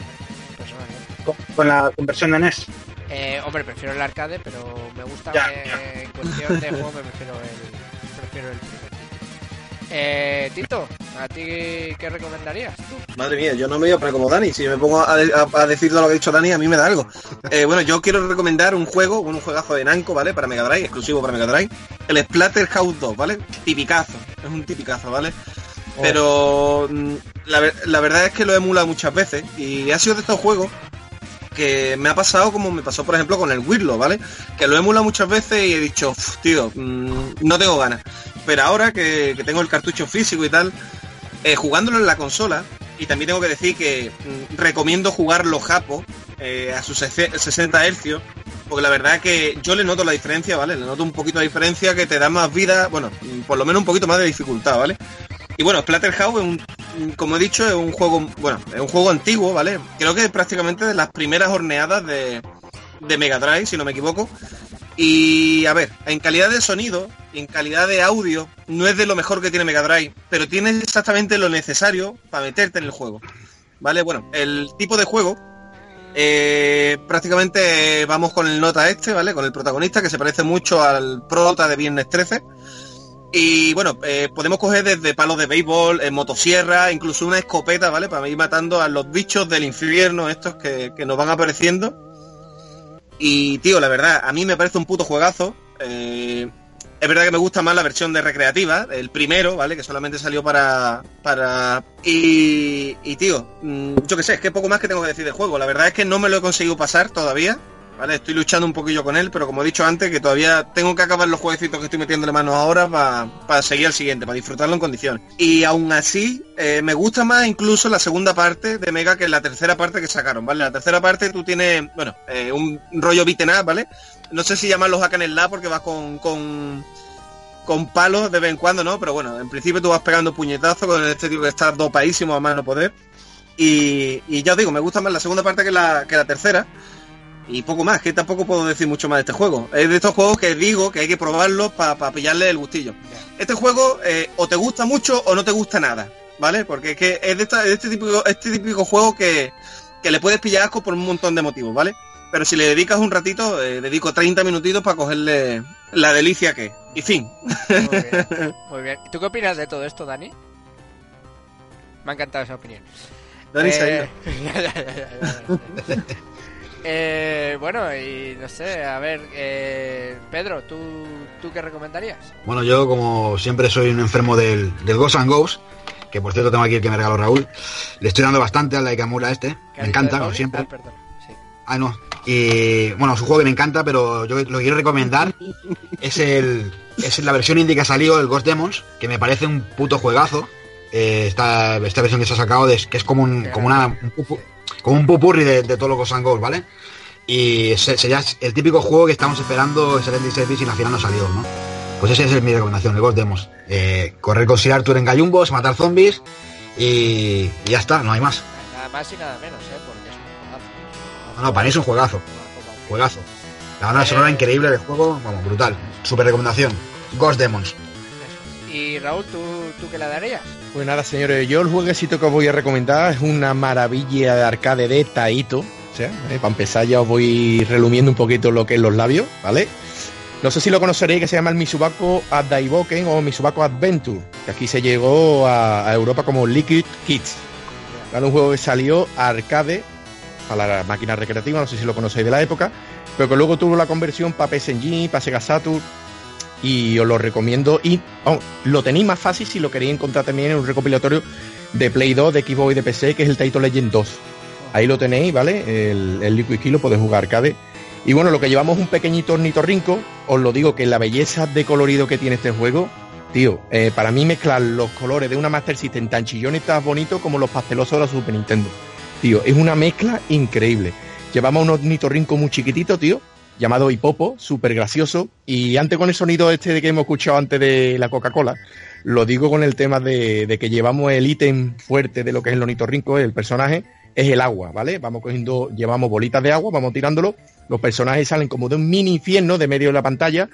personalmente. Con, con la conversión de NES. Eh, hombre, prefiero el arcade, pero me gusta Ya, que ya. en cuestión de juego me prefiero el, prefiero el primer título. Eh, Tito, ¿a ti qué recomendarías tú? Madre mía, yo no me voy a poner como Dani. Si me pongo a, a- a decir todo lo que ha dicho Dani, a mí me da algo. Eh, bueno, yo quiero recomendar un juego, un juegazo de Namco, ¿vale? Para Mega Drive, exclusivo para Mega Drive. El Splatterhouse 2, ¿vale? Tipicazo. Es un tipicazo, ¿vale? Pero mm, la, ver- la verdad es que lo he emulado muchas veces y ha sido de estos juegos que me ha pasado como me pasó por ejemplo con el Wirlo, ¿vale? Que lo he emulado muchas veces y he dicho, "Uf, tío, mm, no tengo ganas. Pero ahora que, que tengo el cartucho físico y tal, eh, jugándolo en la consola, y también tengo que decir que mm, recomiendo jugar los japos eh, a sus sese- 60 hercios, porque la verdad que yo le noto la diferencia, ¿vale? Le noto un poquito la diferencia que te da más vida, bueno, mm, por lo menos un poquito más de dificultad, ¿vale? Y bueno, Splatterhouse es un, mm, como he dicho, es un juego, bueno, es un juego antiguo, ¿vale? Creo que es prácticamente de las primeras horneadas de, de Mega Drive, si no me equivoco. Y a ver, en calidad de sonido en calidad de audio, no es de lo mejor que tiene Mega Drive, pero tiene exactamente lo necesario para meterte en el juego. ¿Vale? Bueno, el tipo de juego, eh, prácticamente vamos con el nota este, ¿vale? Con el protagonista, que se parece mucho al prota de Viernes 13. Y bueno, eh, podemos coger desde palos de béisbol, eh, motosierra, incluso una escopeta, ¿vale? Para ir matando a los bichos del infierno, estos que, que nos van apareciendo. Y tío, la verdad, a mí me parece un puto juegazo. Eh, es verdad que me gusta más la versión de recreativa, el primero, ¿vale? Que solamente salió para. para. Y. y tío, mm, yo qué sé, es que poco más que tengo que decir de juego. La verdad es que no me lo he conseguido pasar todavía. ¿Vale? Estoy luchando un poquillo con él, pero como he dicho antes, que todavía tengo que acabar los jueguecitos que estoy metiéndole manos ahora para seguir al siguiente, para disfrutarlo en condiciones. Y aún así, eh, me gusta más incluso la segunda parte de Mega que la tercera parte que sacaron, ¿vale? La tercera parte tú tienes, bueno, eh, un rollo beaten up, ¿vale? No sé si llamarlos hack and slash porque vas con, con, con palos de vez en cuando, ¿no? Pero bueno, en principio tú vas pegando puñetazos con este tipo que está dopadísimo a más no poder. Y, y ya os digo, me gusta más la segunda parte que la, que la tercera. Y poco más, que tampoco puedo decir mucho más de este juego. Es de estos juegos que digo que hay que probarlos para pillarle el gustillo. Este juego eh, o te gusta mucho o no te gusta nada, ¿vale? Porque es que es de, esta- de este, típico, este típico juego que, que le puedes pillar asco por un montón de motivos, ¿vale? Pero si le dedicas un ratito, eh, dedico 30 minutitos para cogerle la delicia que es. Y fin. Muy bien. Muy bien. ¿Y tú qué opinas de todo esto, Dani? Me ha encantado esa opinión. Dani se ha Eh, eh, bueno, y no sé, a ver, eh, Pedro, ¿tú, ¿tú qué recomendarías? Bueno, yo como siempre soy un enfermo del, del Ghost and Ghost, que por cierto tengo aquí el que me regaló Raúl, le estoy dando bastante al Laikamura este, ¿Qué me encanta, como siempre. Ah, perdón, sí. Ah, no. Y bueno, es un juego que me encanta, pero yo lo que quiero recomendar es el es la versión indie que ha salido, el Ghost Demons, que me parece un puto juegazo. Eh, esta, esta versión que se ha sacado, de- que es como un, como una, un como un pupurri de, de todos los Ghost and ¿vale? Y se- sería el típico juego que estamos esperando en 76 bits y al final no salió, ¿no? Pues esa es mi recomendación, el Ghost Demos. Eh, correr con Sir Arthur en gallumbos, matar zombies y, y ya está, no hay más. Nada más y nada menos, ¿eh? Porque es un juegazo. No, no, para mí es un juegazo. Juegazo. La banda sonora increíble del juego, vamos, brutal. Super recomendación. Ghost Demons. Y Raúl, ¿tú, ¿tú qué le darías? Pues nada, señores, yo el jueguecito que os voy a recomendar es una maravilla de arcade de Taito. O sea, para empezar ya os voy relumiendo un poquito lo que es los labios, ¿vale? No sé si lo conoceréis, que se llama el Misubako Adaiboken o Misubako Adventure, que aquí se llegó a, Europa como Liquid Kids. ¿Vale? Un juego que salió arcade para la máquina recreativa, no sé si lo conocéis de la época, pero que luego tuvo la conversión para PS para Sega Saturn, y os lo recomiendo. Y lo tenéis más fácil si lo queréis encontrar también en un recopilatorio de Play 2, de Xbox y de PC, que es el Taito Legend 2. Ahí lo tenéis, ¿vale? El, el Liquid Key lo podéis jugar arcade. Y bueno, lo que llevamos un pequeñito ornitorrinco, os lo digo que la belleza de colorido que tiene este juego, tío, eh, para mí mezclar los colores de una Master System tan chillón y tan bonito como los pastelosos de la Super Nintendo. Tío, es una mezcla increíble. Llevamos un ornitorrinco muy chiquitito, tío, llamado Hipopo, súper gracioso. Y antes con el sonido este de que hemos escuchado antes de la Coca-Cola, lo digo con el tema de, de que llevamos el ítem fuerte de lo que es el ornitorrinco, el personaje, es el agua, ¿vale? Vamos cogiendo, llevamos bolitas de agua, vamos tirándolo, los personajes salen como de un mini infierno de medio de la pantalla.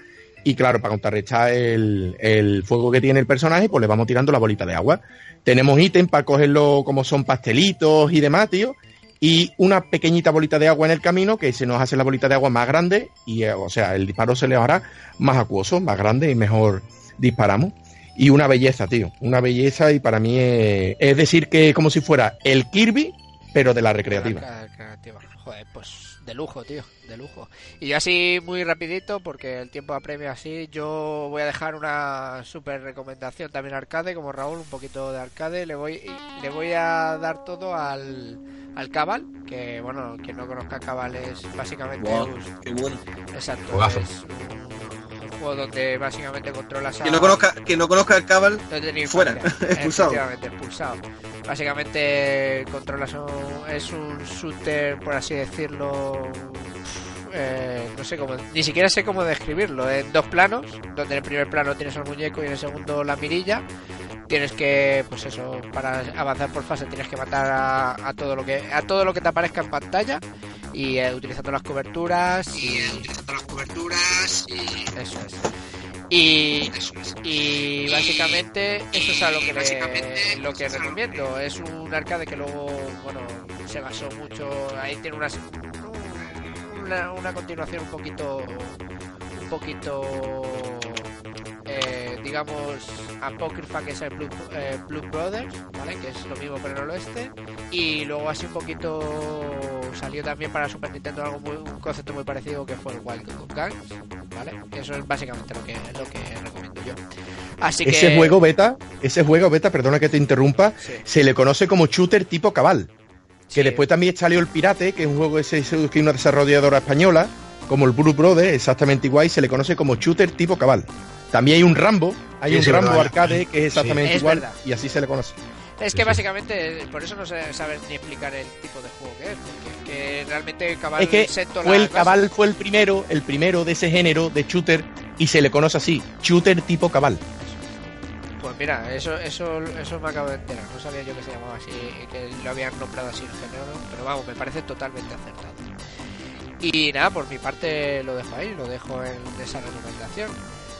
Y claro, para contrarrestar el, el fuego que tiene el personaje, pues le vamos tirando la bolita de agua. Tenemos ítem para cogerlo como son pastelitos y demás, tío y una pequeñita bolita de agua en el camino que se nos hace la bolita de agua más grande y eh, o sea el disparo se le hará más acuoso más grande y mejor disparamos y una belleza, tío. Una belleza y para mí es, es decir que como si fuera el Kirby, pero de la recreativa. La recreativa. Joder, pues de lujo, tío, de lujo. Y así muy rapidito, porque el tiempo apremia así, yo voy a dejar una super recomendación también arcade, como Raúl, un poquito de arcade. Le voy, le voy a dar todo al, al Cabal, que bueno, quien no conozca Cabal es básicamente... Wow, un- qué bueno. Exacto, es un, un juego donde básicamente controlas a... Quien no conozca, quien no conozca el Cabal, Fuera, expulsado. Efectivamente, expulsado. Básicamente controlas un, es un shooter, por así decirlo. eh, no sé cómo, ni siquiera sé cómo describirlo. En dos planos, donde en el primer plano tienes al muñeco y en el segundo la mirilla. Tienes que, pues eso, para avanzar por fase tienes que matar a, a todo lo que a todo lo que te aparezca en pantalla y eh, utilizando las coberturas y, utilizando las coberturas y eso es. Y, básicamente eso es a lo que le- lo que recomiendo. Es un arcade que luego, bueno, se basó mucho. Ahí tiene unas, una, una continuación un poquito, un poquito, eh, digamos, apócrifa que es el Blue, eh, Blue Brothers, ¿vale? Que es lo mismo pero en el oeste. Y luego así un poquito salió también para Super Nintendo algo muy, un concepto muy parecido que fue el Wild Guns, ¿vale? Eso es básicamente lo que, lo que recomiendo yo. Así que Ese juego beta, ese juego beta, perdona que te interrumpa, Sí. se le conoce como shooter tipo cabal. Que Sí. después también salió el Pirate, que es un juego ese, ese que es una desarrolladora española, como el Blue Brothers, exactamente igual, y se le conoce como shooter tipo cabal. También hay un Rambo, hay Sí, un Rambo verdad. arcade que es exactamente Sí. Es igual, verdad. y así se le conoce. Es Sí, que sí. básicamente por eso no sé saber ni explicar el tipo de juego que es, porque que realmente Cabal es que fue el cabal fue el primero, el primero de ese género de shooter, y se le conoce así, shooter tipo cabal. Pues mira, eso, eso, eso me acabo de enterar. No sabía yo que se llamaba así, que lo habían nombrado así en género, pero vamos, me parece totalmente acertado. Y nada, por mi parte lo dejo ahí, lo dejo en esa recomendación.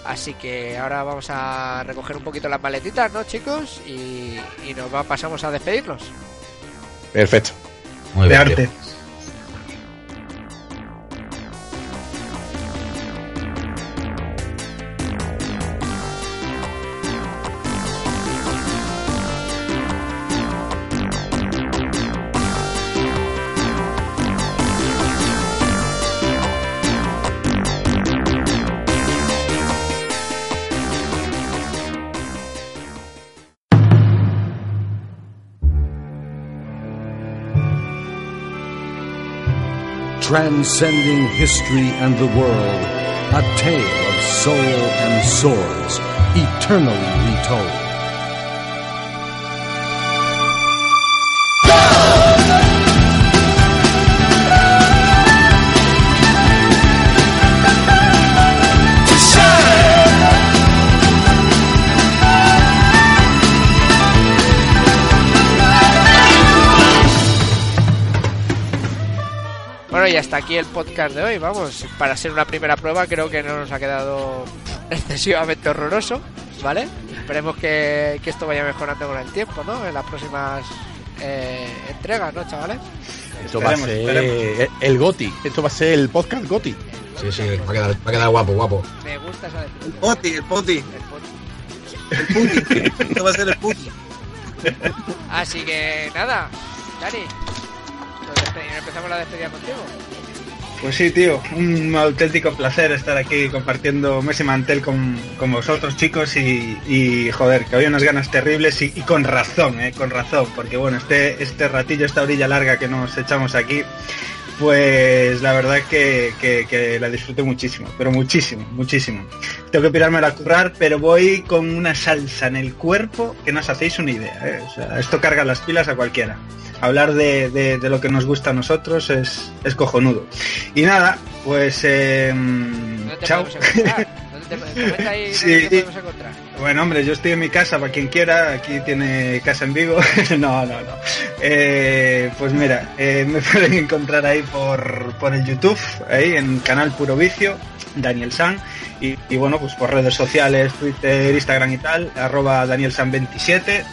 Así que ahora vamos a recoger un poquito las maletitas, ¿no, chicos? Y, y nos va, pasamos a despedirnos. Perfecto. Muy de bien, tío. Transcending history and the world, a tale of soul and swords, eternally retold. Hasta aquí el podcast de hoy. Vamos, para ser una primera prueba, creo que no nos ha quedado excesivamente horroroso, ¿vale? Esperemos que, que esto vaya mejorando con el tiempo, ¿no? En las próximas eh, entregas, ¿no, chavales? Esto va a ser esperemos. el GOTI, esto va a ser el podcast GOTI. Sí, sí, va a quedar, va a quedar guapo, guapo. Me gusta esa El poti, el poti, El puti. Esto va a ser el puti. Así que nada, Dani, empezamos la despedida contigo. Pues sí, tío, un auténtico placer estar aquí compartiendo mes y mantel con, con vosotros, chicos, y, joder, que había unas ganas terribles y, y con razón, eh, con razón, porque bueno, este, este ratillo, esta orilla larga que nos echamos aquí, pues la verdad que, que- que la disfruté muchísimo, pero muchísimo, muchísimo. Tengo que pirarme a currar, pero voy con una salsa en el cuerpo que no os hacéis una idea, eh, o sea, esto carga las pilas a cualquiera. Hablar de, de- de lo que nos gusta a nosotros es, es cojonudo. Y nada, pues eh, ¿Dónde te chao. Bueno, hombre, yo estoy en mi casa, para quien quiera, aquí tiene casa en Vigo. no, no, no. Eh, pues mira, eh, me pueden encontrar ahí por, por el YouTube, ahí en canal Puro Vicio, Daniel San. Y, y bueno, pues por redes sociales, Twitter, Instagram y tal, arroba Daniel San 27.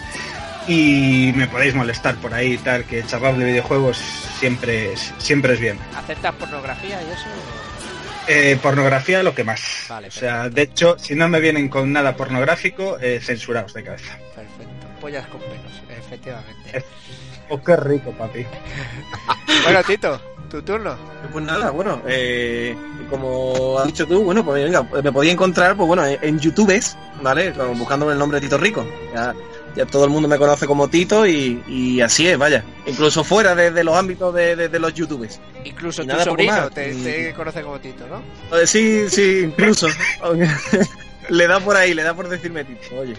Y me podéis molestar por ahí tal, que charlar de videojuegos siempre es, siempre es bien. ¿Aceptas pornografía y eso? Eh, pornografía lo que más. Vale, o sea, de hecho, si no me vienen con nada pornográfico, eh, censurados de cabeza. Perfecto. Pollas con pelos, efectivamente. Oh, qué rico, papi. Bueno, Tito, tu turno. Pues nada, bueno, eh, como has dicho tú, bueno, pues venga, me podía encontrar, pues bueno, en, en YouTube, ¿vale? Como Buscándome el nombre de Tito Rico. Ya, ya todo el mundo me conoce como Tito y, y así es, vaya. Incluso fuera de, de los ámbitos de, de- de los YouTubers. Incluso Y tu nada, sobrino te, te conoce como Tito, ¿no? Eh, Sí, sí, incluso. le da por ahí, le da por decirme Tito, oye.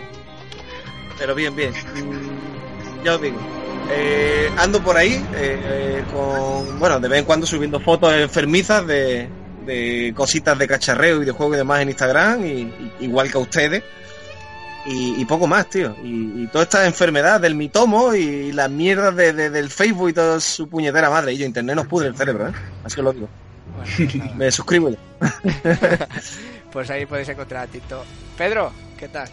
Pero bien, bien. Mm, Ya os digo. Eh, ando por ahí eh, eh, con, bueno, de vez en cuando subiendo fotos enfermizas de, de cositas de cacharreo, videojuegos y demás en Instagram, y, y- igual que a ustedes. Y, y poco más, tío. Y, y toda esta enfermedad del mitomo y las mierdas de, de- del Facebook y toda su puñetera madre. Y yo, internet nos pudre el cerebro, ¿eh? Así os lo digo. Bueno, pues. Me suscribo. Pues ahí podéis encontrar a Tito. Pedro, ¿qué tal?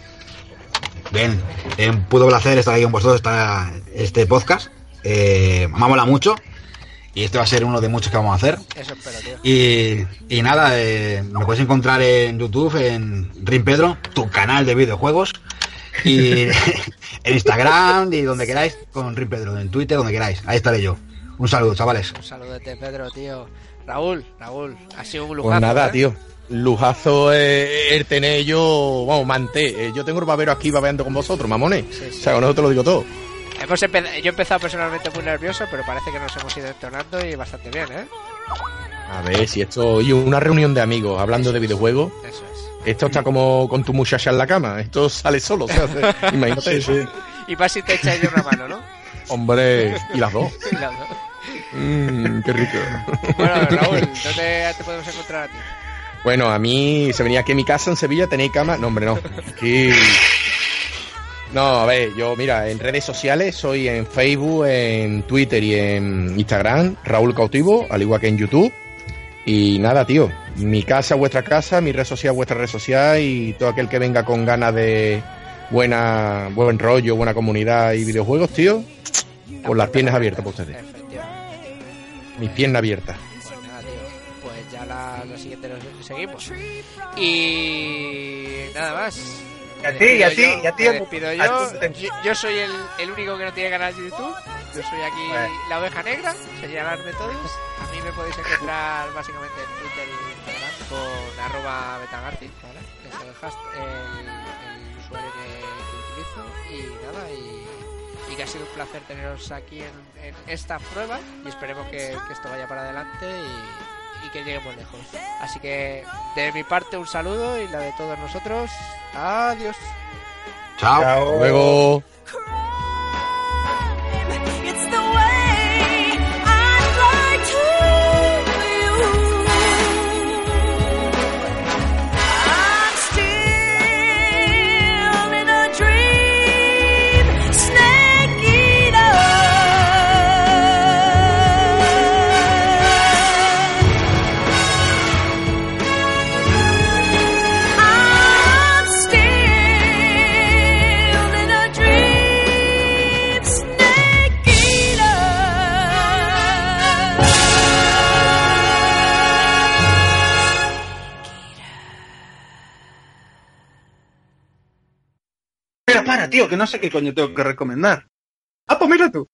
Bien, eh, un puto placer estar aquí con vosotros esta, este podcast. Eh, me mola mucho y este va a ser uno de muchos que vamos a hacer. Eso espero, tío. Y, y nada, eh, me puedes encontrar en YouTube, en Rin Pedro, tu canal de videojuegos. Y en Instagram y donde queráis, con Rin Pedro, en Twitter, donde queráis. Ahí estaré yo. Un saludo, chavales. Un saludete, Pedro, tío. Raúl, Raúl, ha sido un lujazo. Pues nada, ¿eh? tío. Lujazo eh, el tener yo, vamos, manté. Eh, yo tengo el babero aquí babeando con vosotros, mamones. Sí, sí. O sea, con eso te lo digo todo. Hemos empe- Yo he empezado personalmente muy nervioso, pero parece que nos hemos ido entonando y bastante bien, ¿eh? A ver, si esto... Y una reunión de amigos hablando de videojuegos. Eso es. Esto está como con tu muchacha en la cama. Esto sale solo, o sea, imagínate. Y más si te echáis de una mano, ¿no? Hombre, y las dos. Y las dos. Mmm, qué rico. Bueno, Raúl, ¿dónde te podemos encontrar a ti? Bueno, a mí se venía aquí a mi casa en Sevilla, tenéis cama. No, hombre, no. Aquí. No, a ver, yo, mira, en redes sociales soy en Facebook, en Twitter y en Instagram, Raúl Cautivo, al igual que en YouTube. Y nada, tío, mi casa, vuestra casa, mi red social, vuestra red social y todo aquel que venga con ganas de buena, buen rollo, buena comunidad y videojuegos, tío, con las piernas abiertas para ustedes. Mis piernas abiertas. Pues nada, tío. Pues ya la, siguiente nos seguimos. Y nada más. Y a ti, y a ti, yo, y a ti, yo. Yo, soy el, el único que no tiene canal de YouTube. Yo soy aquí Bueno. la oveja negra, señalarme todos. A mí me podéis encontrar básicamente en Twitter y Instagram con arroba betagarci, ¿vale? Es el, el, el usuario que, que utilizo. Y nada, y, y que ha sido un placer teneros aquí en, en esta prueba. Y esperemos que, que esto vaya para adelante y, y que lleguemos lejos. Así que de mi parte un saludo y la de todos nosotros. Adiós. Chao. Chao. Luego. Para, tío, que no sé qué coño tengo que recomendar. Ah, pues mira tú.